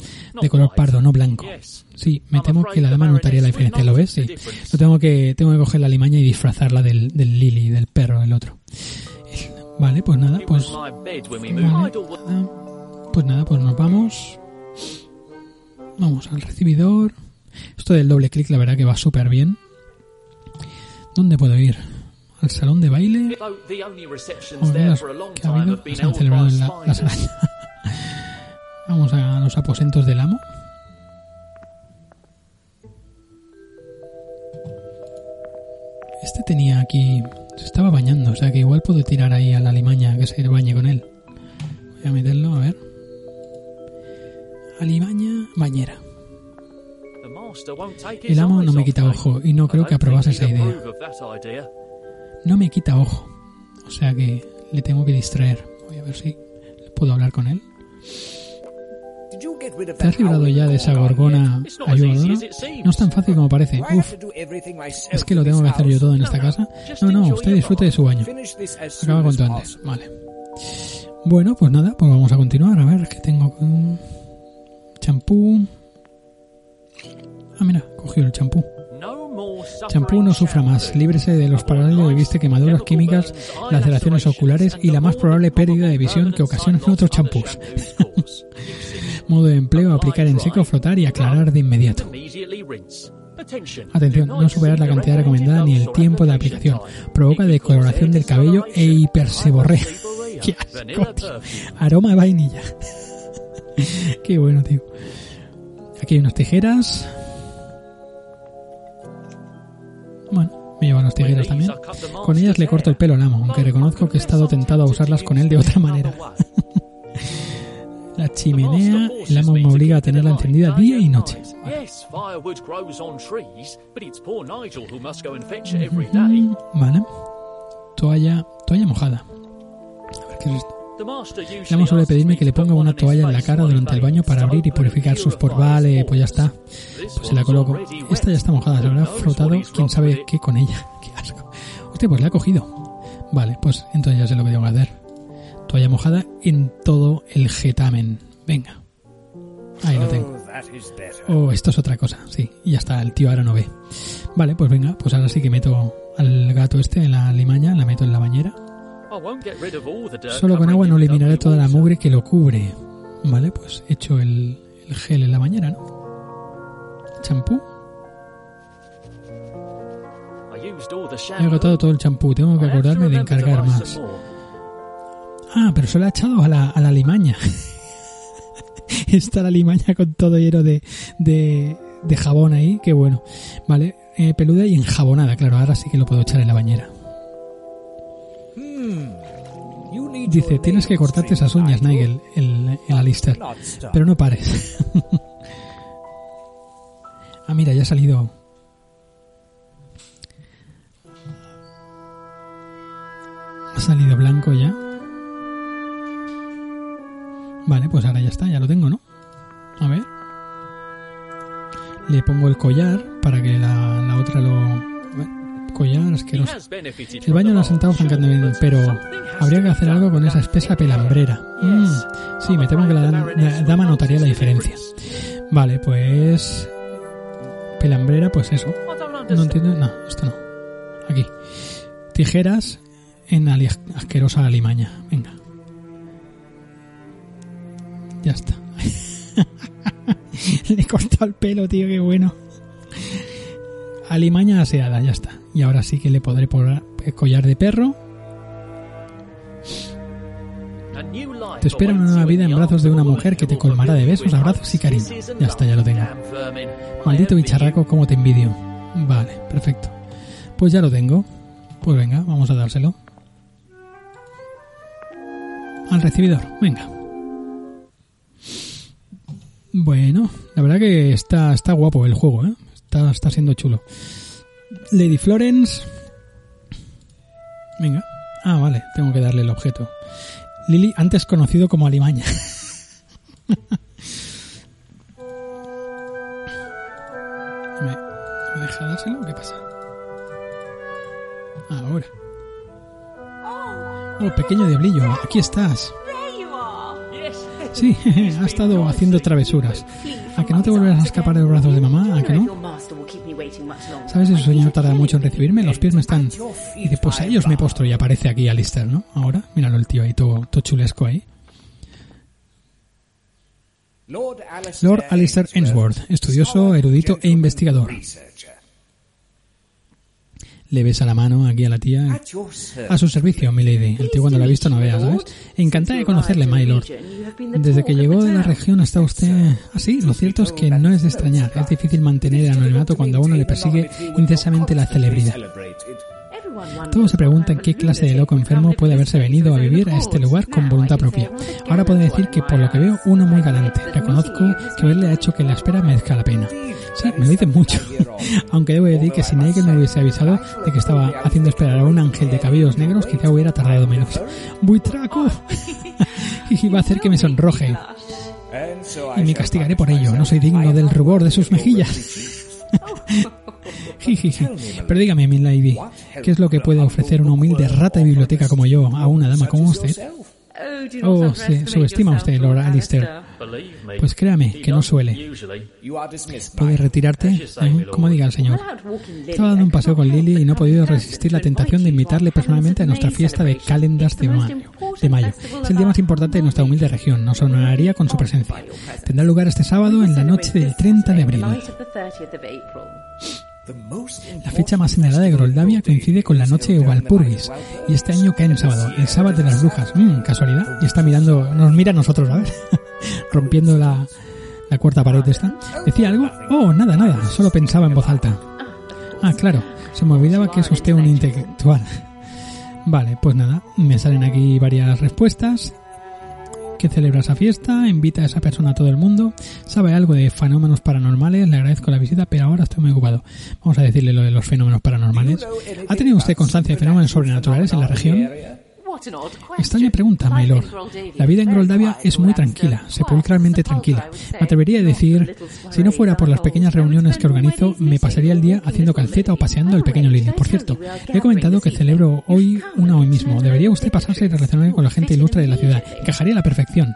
de color pardo, no blanco. Sí, me temo que la dama notaría la diferencia, ¿lo ves? Sí. Lo tengo que, tengo que coger la limaña y disfrazarla del, del Lily, del perro, el otro. Vale, pues nada, pues... Vale, pues nada, pues nos vamos. Vamos al recibidor. Esto del doble clic la verdad que va súper bien. ¿Dónde puedo ir? ¿Al salón de baile? ¿Qué ha habido? Se han celebrado en la, las arañas. Vamos a los aposentos del amo. Este tenía aquí... Se estaba bañando, o sea que igual puedo tirar ahí a la limaña que se bañe con él. Voy a meterlo, a ver. Alimaña, bañera. El amo no me quita ojo y no creo que aprobase esa idea. No me quita ojo. O sea que le tengo que distraer. Voy a ver si puedo hablar con él. ¿Te has librado ya de esa gorgona ayudadora? No es tan fácil como parece. Uf, es que lo tengo que hacer yo todo en esta casa. No, no, usted disfrute de su baño. Acaba cuanto antes. Vale. Bueno, pues nada, pues vamos a continuar. A ver, ¿qué tengo? Champú. Ah, mira, cogió el champú. Champú no sufra más, líbrese de los paralelos de vista, quemaduras químicas, laceraciones oculares y la más probable pérdida de visión que ocasionan otros champús. Modo de empleo, aplicar en seco, frotar y aclarar de inmediato. Atención, no superar la cantidad recomendada ni el tiempo de aplicación. Provoca decoloración del cabello e hiperseborrea. ¡Qué! Aroma de vainilla. Qué bueno, tío. Aquí hay unas tijeras. Bueno, me llevan las tijeras también. Con ellas le corto el pelo al amo, aunque reconozco que he estado tentado a usarlas con él de otra manera. La chimenea, el amo me obliga a tenerla encendida día y noche. Mm, Vale. Toalla, toalla mojada. A ver qué es esto. Usually amo suele pedirme me que le ponga una toalla en la cara durante el baño para abrir y purificar sus poros. Vale, pues ya está. This Pues se la coloco. Esta ya está mojada, se habrá frotado quién sabe qué con ella. Qué asco. Hostia, pues la he cogido. Vale, pues entonces ya sé lo que tengo que hacer. Toalla mojada en todo el getamen. Venga. Ahí lo tengo. Oh. Oh, esto es otra cosa, sí. Y ya está, el tío ahora no ve. Vale, pues venga, pues ahora sí que meto al gato este en la limaña, la meto en la bañera. Dirt Solo con agua no eliminaré toda la mugre que lo cubre. Vale, pues echo el, el gel en la bañera, ¿no? Champú. He agotado todo el champú, tengo que acordarme de encargar más. Ah, pero se lo ha echado a la, a la limaña. Está la limaña con todo lleno de, de, de jabón ahí, qué bueno. Vale, eh, peluda y enjabonada, claro, ahora sí que lo puedo echar en la bañera. Dice, tienes que cortarte esas uñas, Nigel, el, el Alistair. Not stop. Pero no pares. ah, mira, ya ha salido. Ha salido blanco ya. Vale, pues ahora ya está, ya lo tengo, ¿no? A ver. Le pongo el collar para que la, la otra lo... collar asqueroso. El baño lo ha sentado francamente pero habría que hacer algo con esa espesa pelambrera. Mm, sí, me temo que la, dam- la dama notaría la diferencia. Vale, pues... Pelambrera, pues eso. No entiendo... No, esto no. Aquí. Tijeras en asquerosa alimaña. Venga. Ya está. Le he cortado el pelo, tío, qué bueno. Alimaña aseada, ya está. Y ahora sí que le podré poner collar de perro. Te espera una nueva vida en brazos de una mujer que te colmará de besos, abrazos y cariño. Ya está, ya lo tengo. Maldito bicharraco, cómo te envidio. Vale, perfecto. Pues ya lo tengo. Pues venga, vamos a dárselo. Al recibidor, venga. Bueno, la verdad que está, está guapo el juego, ¿eh? Está, está siendo chulo. Lady Florence. Venga. Ah, vale, tengo que darle el objeto. Lily, antes conocido como Alimaña. ¿Me, ¿Me deja dárselo? ¿Qué pasa? Ahora. Oh, pequeño diablillo, aquí estás. Sí, ha estado haciendo travesuras. ¿A que no te volverás a escapar de los brazos de mamá? ¿A que no? ¿Sabes si su señor tarda mucho en recibirme? Los pies me están... Y dice, pues a ellos me postro y aparece aquí Alistair, ¿no? Ahora, míralo el tío ahí, todo, todo chulesco ahí. Lord Alistair Ainsworth, estudioso, erudito e investigador. Le besa la mano aquí a la tía. Service. A su servicio, milady. El tío cuando la ha visto no vea, ¿sabes? Encantada de conocerle, my lord. Desde que llegó de la región está usted... Ah, sí, lo cierto es que no es de extrañar. Es difícil mantener el anonimato cuando a uno le persigue intensamente la celebridad. Todos se preguntan qué clase de loco enfermo puede haberse venido a vivir a este lugar con voluntad propia. Ahora puedo decir que por lo que veo, uno muy galante. Reconozco que verle ha hecho que la espera merezca la pena. Sí, me lo dicen mucho. Aunque debo decir que si Nigel me hubiese avisado de que estaba haciendo esperar a un ángel de cabellos negros, quizá hubiera tardado menos. ¡Buitraco! y va a hacer que me sonroje. Y me castigaré por ello. No soy digno del rubor de sus mejillas. Pero dígame, mi lady, ¿qué es lo que puede ofrecer una humilde rata de biblioteca como yo a una dama como usted? Oh, sí, subestima usted, Lord Alistair. Pues créame, que no suele. Usually. You are dismissed, ¿Puede my retirarte? Eh, Como diga el señor. Estaba dando un paseo con Lily y no he podido resistir la tentación de invitarle personalmente a nuestra fiesta de Calendars de mayo. De mayo. Es el día más importante de nuestra humilde región. Nos honoraría con su presencia. Tendrá lugar este sábado en la noche del 30 de abril. La fecha más señalada de Groldavia coincide con la noche de Walpurgis y este año cae en sábado, el sábado de las brujas. Mmm, casualidad. Y está mirando, nos mira a nosotros, a ver, rompiendo la, la cuarta pared esta. ¿Decía algo? Oh, nada, nada, solo pensaba en voz alta. Ah, claro, se me olvidaba que es usted un intelectual. Vale, pues nada, me salen aquí varias respuestas. Que celebra esa fiesta, invita a esa persona a todo el mundo, sabe algo de fenómenos paranormales, le agradezco la visita, pero ahora estoy muy ocupado. Vamos a decirle lo de los fenómenos paranormales. ¿Ha tenido usted constancia de fenómenos sobrenaturales en la región? Extraña pregunta, Maylor. La vida en Groldavia es muy tranquila, sepulcralmente tranquila. Me atrevería a decir, si no fuera por las pequeñas reuniones que organizo, me pasaría el día haciendo calceta o paseando al pequeño Lily. Por cierto, le he comentado que celebro hoy una hoy mismo. Debería usted pasarse y relacionarse con la gente ilustre de la ciudad. Encajaría a la perfección.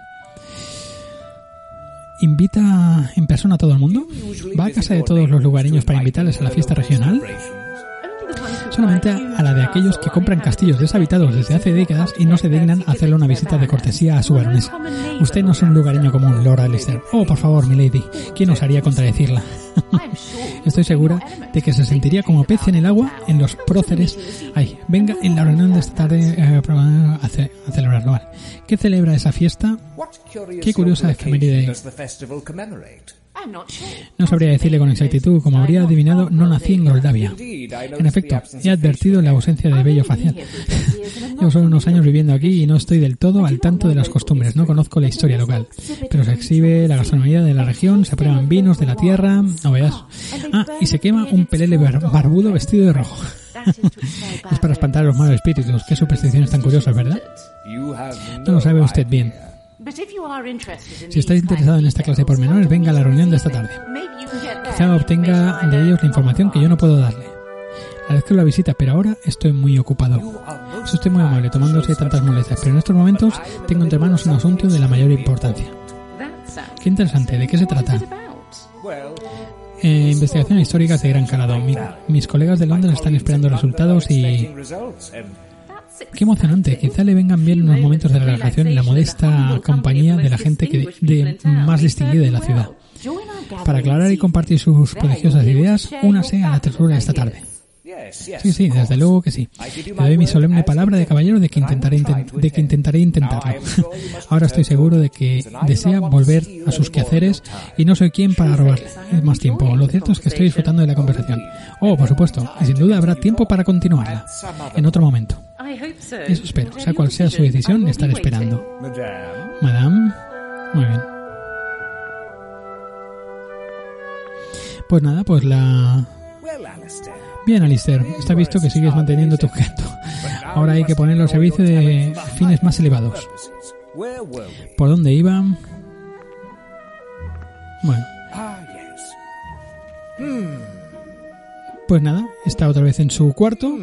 ¿Invita en persona a todo el mundo? ¿Va a casa de todos los lugareños para invitarles a la fiesta regional? Solamente a la de aquellos que compran castillos deshabitados desde hace décadas y no se dignan hacerle una visita de cortesía a su baronesa. Usted no es un lugareño común, Lord Alistair. Oh, por favor, milady, ¿quién osaría contradecirla? Estoy segura de que se sentiría como pez en el agua en los próceres. Ay, venga en la reunión de esta tarde eh, a, ce a, celebrarlo. ¿Qué celebra esa fiesta? Qué curiosa efeméride. No sabría decirle con exactitud, como habría adivinado, no nací en Groldavia. En efecto, he advertido la ausencia de vello facial. Llevo solo unos años viviendo aquí y no estoy del todo al tanto de las costumbres, no conozco la historia local. Pero se exhibe la gastronomía de la región, se prueban vinos de la tierra, no veas. Ah, y se quema un pelele barbudo vestido de rojo. es para espantar a los malos espíritus. Qué supersticiones tan curiosas, ¿verdad? No lo sabe usted bien. Si estáis interesado en esta clase de pormenores, venga a la reunión de esta tarde. Quizá obtenga de ellos la información que yo no puedo darle. Agradezco la visita, pero ahora estoy muy ocupado. Eso estoy muy amable, tomándose tantas molestias, pero en estos momentos tengo entre manos un asunto de la mayor importancia. Qué interesante, ¿de qué se trata? Eh, investigaciones históricas de gran calado. mis colegas de Londres están esperando resultados y Qué emocionante. Quizá le vengan bien unos momentos de relajación en la modesta compañía de la gente de, más distinguida de la ciudad. Para aclarar y compartir sus prodigiosas ideas, únase a la tertulia esta tarde. Sí, sí, desde luego que sí. Le doy mi solemne palabra de caballero de que intentaré, de que intentaré intentarlo. Ahora estoy seguro de que desea volver a sus quehaceres y no soy quien para robarle más tiempo. Lo cierto es que estoy disfrutando de la conversación. Oh, por supuesto, y sin duda habrá tiempo para continuarla en otro momento. Eso espero. Sea cual sea su decisión, estaré esperando. Madame. Muy bien. Pues nada, pues la... Bien, Alistair, está visto que sigues manteniendo tu objeto. Ahora hay que ponerlo al servicio de fines más elevados. ¿Por dónde iba? Bueno. Pues nada, está otra vez en su cuarto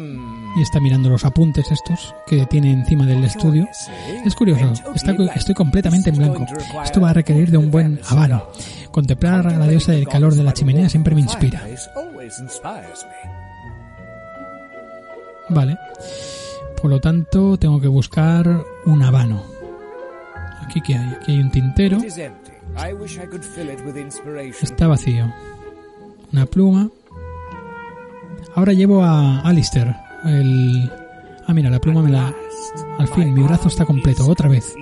y está mirando los apuntes estos que tiene encima del estudio. Es curioso, estoy completamente en blanco. Esto va a requerir de un buen habano. Contemplar a la diosa del calor de la chimenea siempre me inspira. Vale. Por lo tanto, tengo que buscar un habano. ¿Aquí qué hay? Aquí hay un tintero. Está vacío. Una pluma. Ahora llevo a Alistair. El... Ah, mira, la pluma me la... Al fin, mi brazo está completo, otra vez.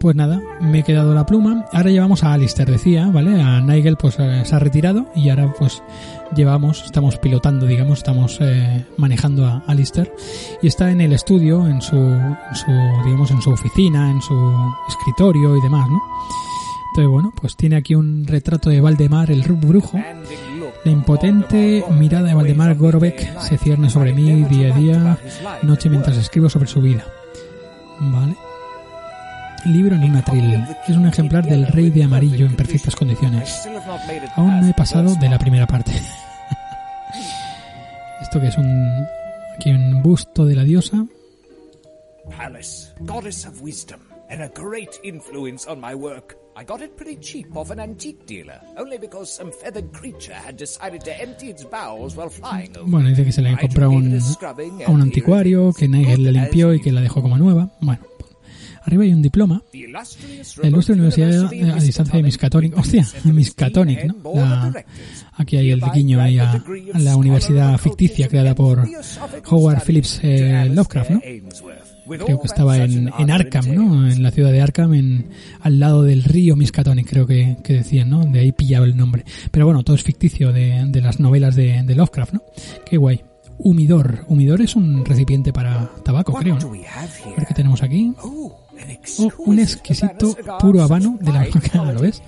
Pues nada, me he quedado la pluma. Ahora llevamos a Alistair, decía, ¿vale? A Nigel pues eh, se ha retirado y ahora pues llevamos, estamos pilotando, digamos, estamos eh, manejando a Alistair y está en el estudio, en su, en su, digamos, en su oficina, en su escritorio y demás, ¿no? Entonces, bueno, pues tiene aquí un retrato de Valdemar, el brujo. La impotente mirada de Valdemar Gorobec se cierne sobre mí día a día, noche mientras escribo sobre su vida. Vale libro en un atril. Es un ejemplar del Rey de Amarillo en perfectas condiciones. Aún no he pasado de la primera parte. Esto que es un aquí un busto de la diosa. Alice, goddess of wisdom and a great influence on my work. I got it pretty cheap off an antique dealer, only because some feathered creature had decided to empty its bowels while flying over. Bueno, dice que se le comprado un, a un anticuario, que Nigel le limpió y que la dejó como nueva. Bueno, Arriba hay un diploma. La ilustre Universidad a distancia de Miskatonic. Hostia, Miskatonic, ¿no? aquí hay el guiño ahí a, la universidad ficticia creada por Howard Phillips eh, Lovecraft, ¿no? Creo que estaba en, en, Arkham, ¿no? En la ciudad de Arkham, en, al lado del río Miskatonic, creo que, que decían, ¿no? De ahí pillaba el nombre. Pero bueno, todo es ficticio de, de las novelas de, de Lovecraft, ¿no? Qué guay. Humidor. Humidor es un recipiente para tabaco, creo. ¿no? A ver qué tenemos aquí. Oh, un exquisito puro habano de la macana, ¿lo ves?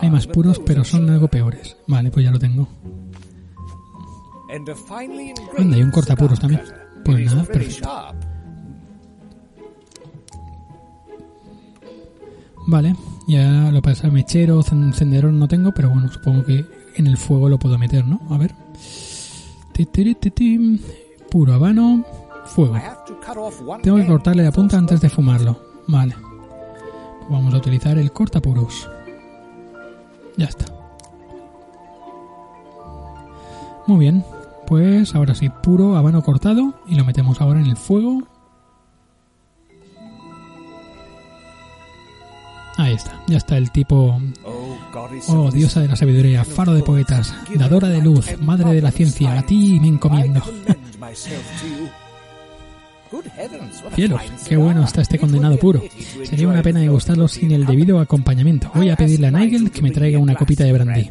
Hay más puros, pero son algo peores. Vale, pues ya lo tengo. Anda, y un cortapuros también. Pues nada, perfecto. Vale, ya lo pasa mechero, cen- encendedor no tengo, pero bueno, supongo que en el fuego lo puedo meter, ¿no? A ver. Puro habano, fuego. Tengo que cortarle la punta antes de fumarlo. Vale. Pues vamos a utilizar el cortapuros. Ya está. Muy bien. Pues ahora sí, puro habano cortado y lo metemos ahora en el fuego. Ahí está, ya está el tipo Oh, diosa de la sabiduría, faro de poetas, dadora de luz, madre de la ciencia, a ti me encomiendo. Cielos, qué bueno está este condenado puro. Sería una pena degustarlo sin el debido acompañamiento. Voy a pedirle a Nigel que me traiga una copita de brandy.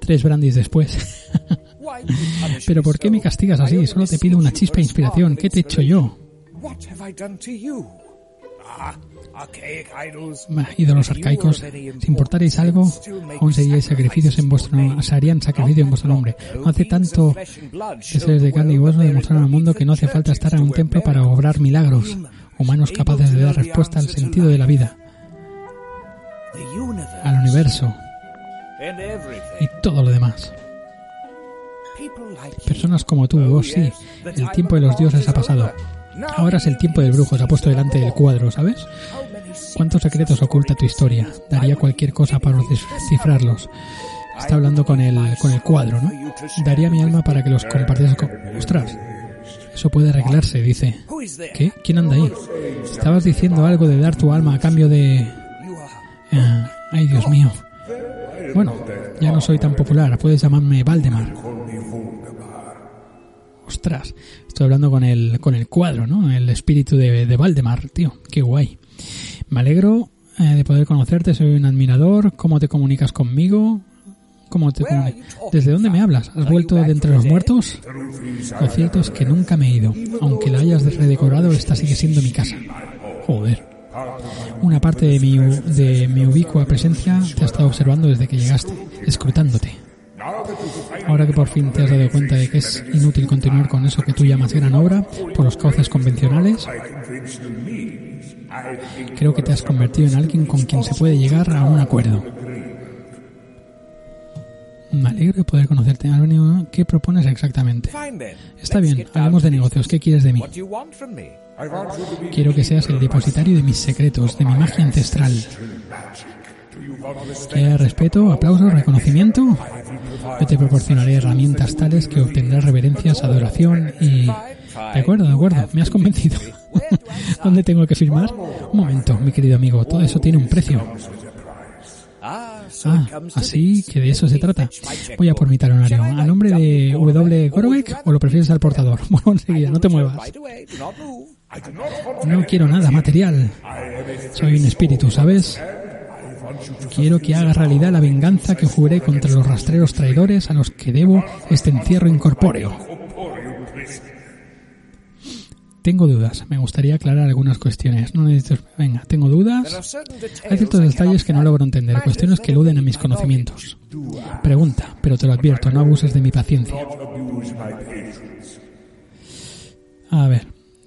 Tres brandis después. Pero ¿por qué me castigas así? Solo te pido una chispa de inspiración. ¿Qué te he hecho yo? Ah. Bah, ídolos arcaicos, si importarais algo, aún seríais sacrificios en vuestro se harían sacrificio en vuestro nombre. No hace tanto que seres de carne y hueso demostraron al mundo que no hace falta estar en un templo para obrar milagros, humanos capaces de dar respuesta al sentido de la vida, al universo y todo lo demás. Personas como tú, oh sí, el tiempo de los dioses ha pasado. Ahora es el tiempo del brujo, se ha puesto delante del cuadro, ¿sabes? ¿Cuántos secretos oculta tu historia? Daría cualquier cosa para descifrarlos. Está hablando con el, con el cuadro, ¿no? Daría mi alma para que los compartieras con... ¡Ostras! Eso puede arreglarse, dice. ¿Qué? ¿Quién anda ahí? Estabas diciendo algo de dar tu alma a cambio de... Ah, ay, Dios mío. Bueno, ya no soy tan popular. Puedes llamarme Valdemar. Ostras, estoy hablando con el, con el cuadro, ¿no? El espíritu de, de Valdemar, tío. Qué guay. Me alegro eh, de poder conocerte. Soy un admirador. ¿Cómo te comunicas conmigo? ¿Cómo te ¿Desde dónde me hablas? ¿Has vuelto de entre los muertos? Lo cierto es que nunca me he ido. Aunque la hayas redecorado, esta sigue siendo mi casa. Joder. Una parte de mi, de mi ubicua presencia te ha estado observando desde que llegaste, escrutándote. Ahora que por fin te has dado cuenta de que es inútil continuar con eso que tú llamas gran obra por los cauces convencionales, creo que te has convertido en alguien con quien se puede llegar a un acuerdo. Me alegro de poder conocerte. ¿Qué propones exactamente? Está bien, hablemos de negocios. ¿Qué quieres de mí? Quiero que seas el depositario de mis secretos, de mi magia ancestral. ¿Quieres respeto, aplauso, reconocimiento? Yo te proporcionaré herramientas tales que obtendrás reverencias, adoración y... De acuerdo, de acuerdo, me has convencido. ¿Dónde tengo que firmar? Un momento, mi querido amigo, todo eso tiene un precio. Ah, así que de eso se trata. Voy a por mi talonario. ¿A nombre de W. Gorobeck o lo prefieres al portador? Bueno, enseguida, no te muevas. No quiero nada material. Soy un espíritu, ¿sabes? Quiero que haga realidad la venganza que juré contra los rastreros traidores a los que debo este encierro incorpóreo. Tengo dudas. Me gustaría aclarar algunas cuestiones. No necesito... Venga, tengo dudas. Hay ciertos detalles que no logro entender, cuestiones que eluden a mis conocimientos. Pregunta, pero te lo advierto, no abuses de mi paciencia.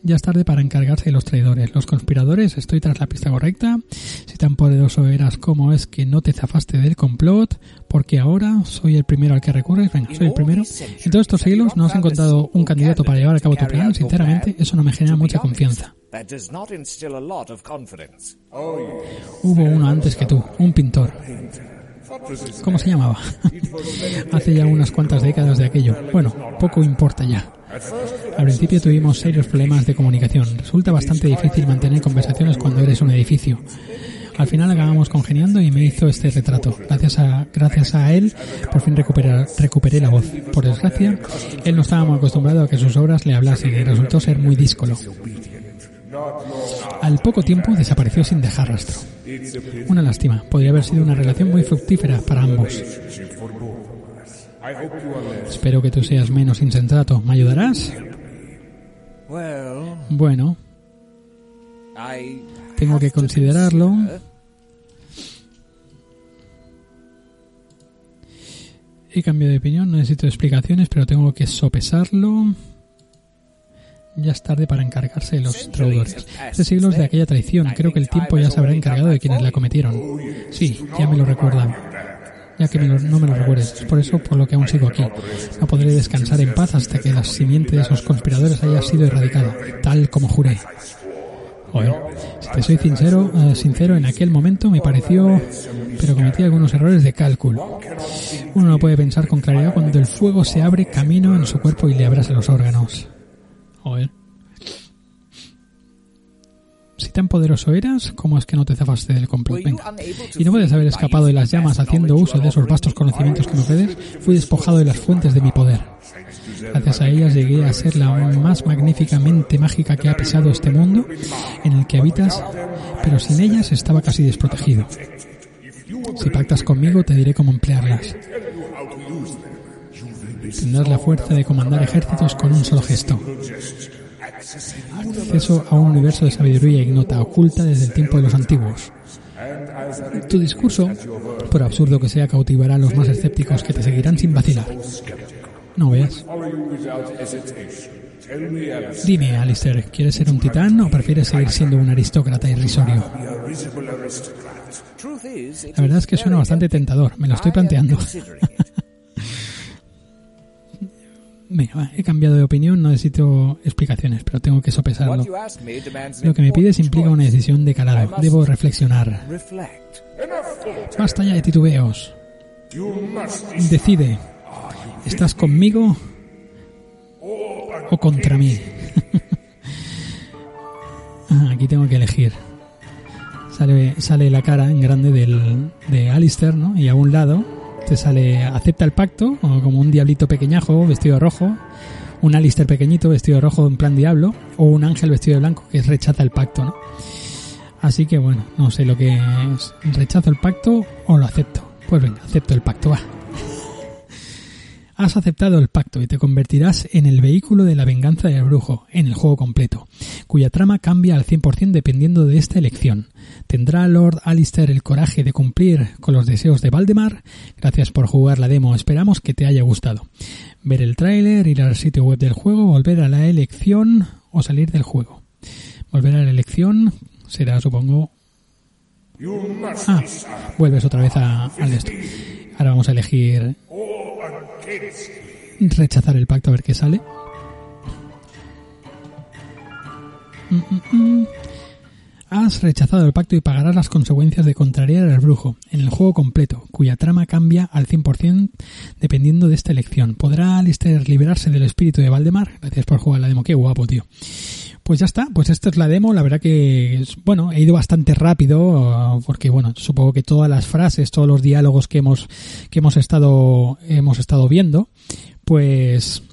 Ya es tarde para encargarse de los traidores. Los conspiradores, estoy tras la pista correcta. Si tan poderoso eras como es que no te zafaste del complot, porque ahora soy el primero al que recurres. Venga, soy el primero. En todos estos siglos no has encontrado un candidato para llevar a cabo tu plan. Sinceramente, eso no me genera mucha confianza. Hubo uno antes que tú, un pintor. ¿Cómo se llamaba? Hace ya unas cuantas décadas de aquello. Bueno, poco importa ya. Al principio tuvimos serios problemas de comunicación. Resulta bastante difícil mantener conversaciones cuando eres un edificio. Al final acabamos congeniando y me hizo este retrato. Gracias a, gracias a él, por fin recuperar, recuperé la voz. Por desgracia, él no estaba muy acostumbrado a que sus obras le hablasen y resultó ser muy díscolo. Al poco tiempo desapareció sin dejar rastro. Una lástima, podría haber sido una relación muy fructífera para ambos. Espero que tú seas menos insensato. ¿Me ayudarás? Bueno, tengo que considerarlo. consider. He cambiado de opinión, no necesito explicaciones, pero tengo que sopesarlo. Ya es tarde para encargarse de los traidores. Hace siglos de aquella traición, creo que el tiempo ya se habrá encargado de quienes la cometieron. Sí, ya me lo recuerdan. Ya que no me lo recuerdes, es por eso por lo que aún sigo aquí. No podré descansar en paz hasta que la simiente de esos conspiradores haya sido erradicada, tal como juré. Si te soy sincero, eh, sincero, en aquel momento me pareció, pero cometí algunos errores de cálculo. Uno no puede pensar con claridad cuando el fuego se abre camino en su cuerpo y le abrasa los órganos. Joder. Si tan poderoso eras, ¿cómo es que no te zafaste del complot? Venga. Y no puedes haber escapado de las llamas haciendo uso de esos vastos conocimientos que me ofreces. Fui despojado de las fuentes de mi poder. Gracias a ellas llegué a ser la más magníficamente mágica que ha pisado este mundo en el que habitas, pero sin ellas estaba casi desprotegido. Si pactas conmigo, te diré cómo emplearlas. Tendrás la fuerza de comandar ejércitos con un solo gesto. Acceso a un universo de sabiduría ignota, oculta desde el tiempo de los antiguos. Tu discurso, por absurdo que sea, cautivará a los más escépticos que te seguirán sin vacilar. No veas. Dime, Alistair, ¿quieres ser un titán o prefieres seguir siendo un aristócrata irrisorio? La verdad es que suena bastante tentador, me lo estoy planteando. Venga, he cambiado de opinión, no necesito explicaciones, pero tengo que sopesarlo. Lo que me pides implica una decisión de calado. Debo reflexionar. Basta ya de titubeos. Decide. ¿Estás conmigo o contra mí? Ah, Aquí tengo que elegir. Sale, sale la cara en grande del, de Alistair, ¿no? Y a un lado te sale acepta el pacto, o como un diablito pequeñajo vestido de rojo, un Alistair pequeñito vestido de rojo en plan diablo, o un ángel vestido de blanco que rechaza el pacto, ¿no? Así que bueno, no sé lo que es. ¿Rechazo el pacto o lo acepto? Pues venga, acepto el pacto, va. Has aceptado el pacto y te convertirás en el vehículo de la venganza del brujo, en el juego completo, cuya trama cambia al 100% dependiendo de esta elección. ¿Tendrá Lord Alistair el coraje de cumplir con los deseos de Valdemar? Gracias por jugar la demo, esperamos que te haya gustado. Ver el tráiler, ir al sitio web del juego, volver a la elección o salir del juego. Volver a la elección será, supongo... Ah, vuelves otra vez a, al esto. Ahora vamos a elegir rechazar el pacto a ver qué sale. Mm, mm, mm. Has rechazado el pacto y pagarás las consecuencias de contrariar al brujo en el juego completo, cuya trama cambia al 100% dependiendo de esta elección. ¿Podrá Alistair liberarse del espíritu de Valdemar? Gracias por jugar la demo. Qué guapo, tío. Pues ya está, pues esta es la demo, la verdad que, bueno, he ido bastante rápido, uh, porque bueno, supongo que todas las frases, todos los diálogos que hemos, que hemos estado, hemos estado viendo, pues,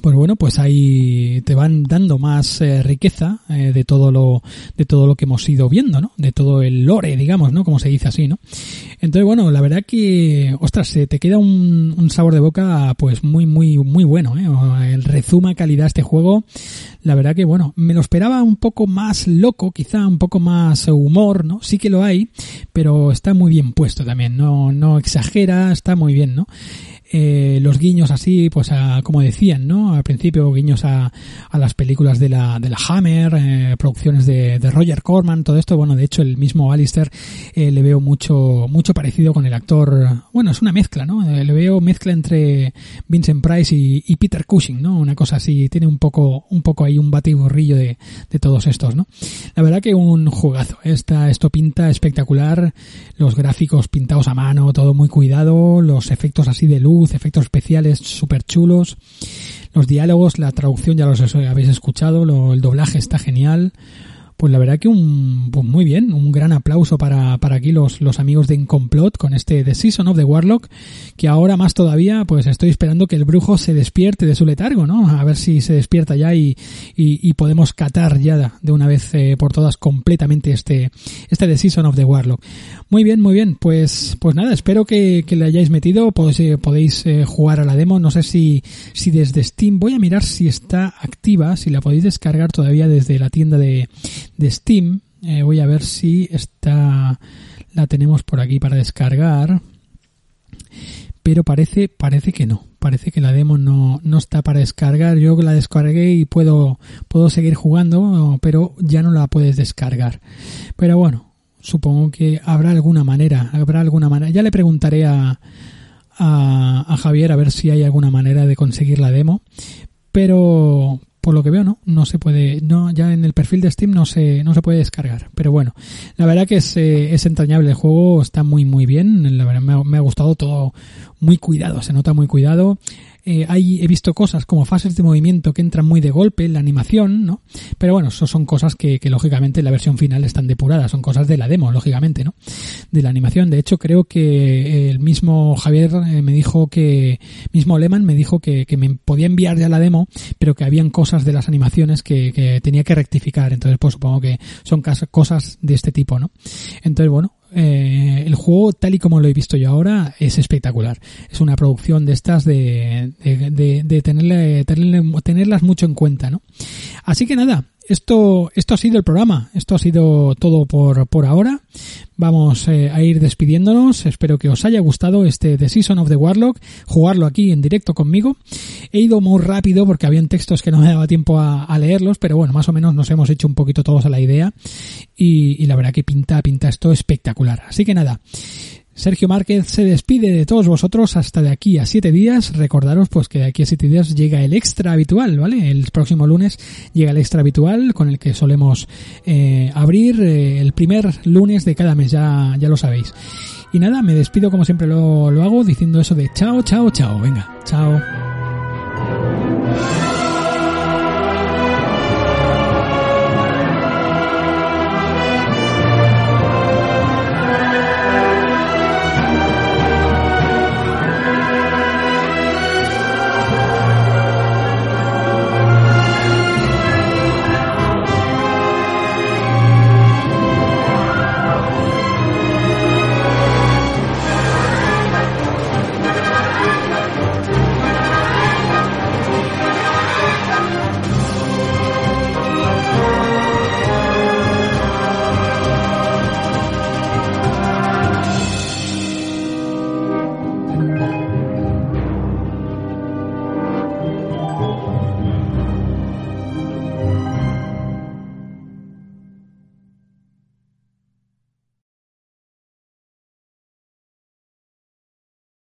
pues bueno, pues ahí te van dando más eh, riqueza eh, de todo lo de todo lo que hemos ido viendo, ¿no? De todo el lore, digamos, ¿no? Como se dice así, ¿no? Entonces, bueno, la verdad que, ostras, se te queda un, sabor de boca, pues muy, muy, muy bueno, ¿eh? El rezuma calidad este juego. La verdad que, bueno, me lo esperaba un poco más loco, quizá un poco más humor, ¿no? Sí que lo hay, pero está muy bien puesto también, no, no exagera, está muy bien, ¿no? Eh, los guiños así, pues a, como decían, ¿no? Al principio guiños a, a las películas de la, de la Hammer, eh, producciones de, de Roger Corman, todo esto, bueno, de hecho el mismo Alistair eh, le veo mucho, mucho parecido con el actor, bueno, es una mezcla, ¿no? Eh, le veo mezcla entre Vincent Price y, y Peter Cushing, ¿no? Una cosa así, tiene un poco, un poco ahí un batiburrillo de, de todos estos, ¿no? La verdad que un jugazo, esta, esto pinta espectacular, los gráficos pintados a mano, todo muy cuidado, los efectos así de luz, efectos especiales súper chulos, los diálogos, la traducción ya los habéis escuchado, el doblaje está genial, Pues la verdad que un, pues muy bien, un gran aplauso para, para aquí los, los amigos de Incomplot con este The Season of the Warlock, que ahora más todavía, pues estoy esperando que el brujo se despierte de su letargo, ¿no? A ver si se despierta ya y, y, podemos catar ya de una vez eh, por todas completamente este, este The Season of the Warlock. Muy bien, muy bien, pues, pues nada, espero que, le hayáis metido, podéis, eh, podéis eh, jugar a la demo, no sé si, si desde Steam, voy a mirar si está activa, si la podéis descargar todavía desde la tienda de, de Steam. Eh, voy a ver si está, la tenemos por aquí para descargar. Pero parece, parece que no. Parece que la demo no, no está para descargar. Yo la descargué y puedo, puedo seguir jugando, pero ya no la puedes descargar. Pero bueno, supongo que habrá alguna manera, habrá alguna manera. Ya le preguntaré a, a, a, Javier a ver si hay alguna manera de conseguir la demo. Pero, por lo que veo, no, no se puede, no, ya en el perfil de Steam no se, no se puede descargar. Pero bueno, la verdad que es, eh, es entrañable el juego, está muy muy bien, la verdad me me ha gustado todo muy cuidado, se nota muy cuidado. Eh, he visto cosas como fases de movimiento que entran muy de golpe en la animación, ¿no? Pero bueno, eso son cosas que, que lógicamente en la versión final están depuradas, son cosas de la demo, lógicamente, ¿no? De la animación. De hecho, creo que el mismo Javier eh, me dijo que, mismo Lehman me dijo que, que me podía enviar ya la demo, pero que habían cosas de las animaciones que, que tenía que rectificar. Entonces, pues supongo que son cosas de este tipo, ¿no? Entonces, bueno, eh, el juego, tal y como lo he visto yo ahora, es espectacular. Es una producción de estas de, de, tenerlas mucho en cuenta, ¿no? Así que nada, esto, esto ha sido el programa. Esto ha sido todo por, por ahora. Vamos eh, a ir despidiéndonos. Espero que os haya gustado este The Season of the Warlock. Jugarlo aquí en directo conmigo. He ido muy rápido porque habían textos que no me daba tiempo a, leerlos, pero bueno, más o menos nos hemos hecho un poquito todos a la idea. Y, y la verdad que pinta, pinta esto espectacular. Así que nada. Sergio Márquez se despide de todos vosotros hasta de aquí a siete días. Recordaros pues que de aquí a siete días llega el extra habitual, ¿vale? El próximo lunes llega el extra habitual con el que solemos eh, abrir eh, el primer lunes de cada mes, ya, ya lo sabéis. Y nada, me despido como siempre lo, lo hago diciendo eso de chao, chao, chao. Venga, chao.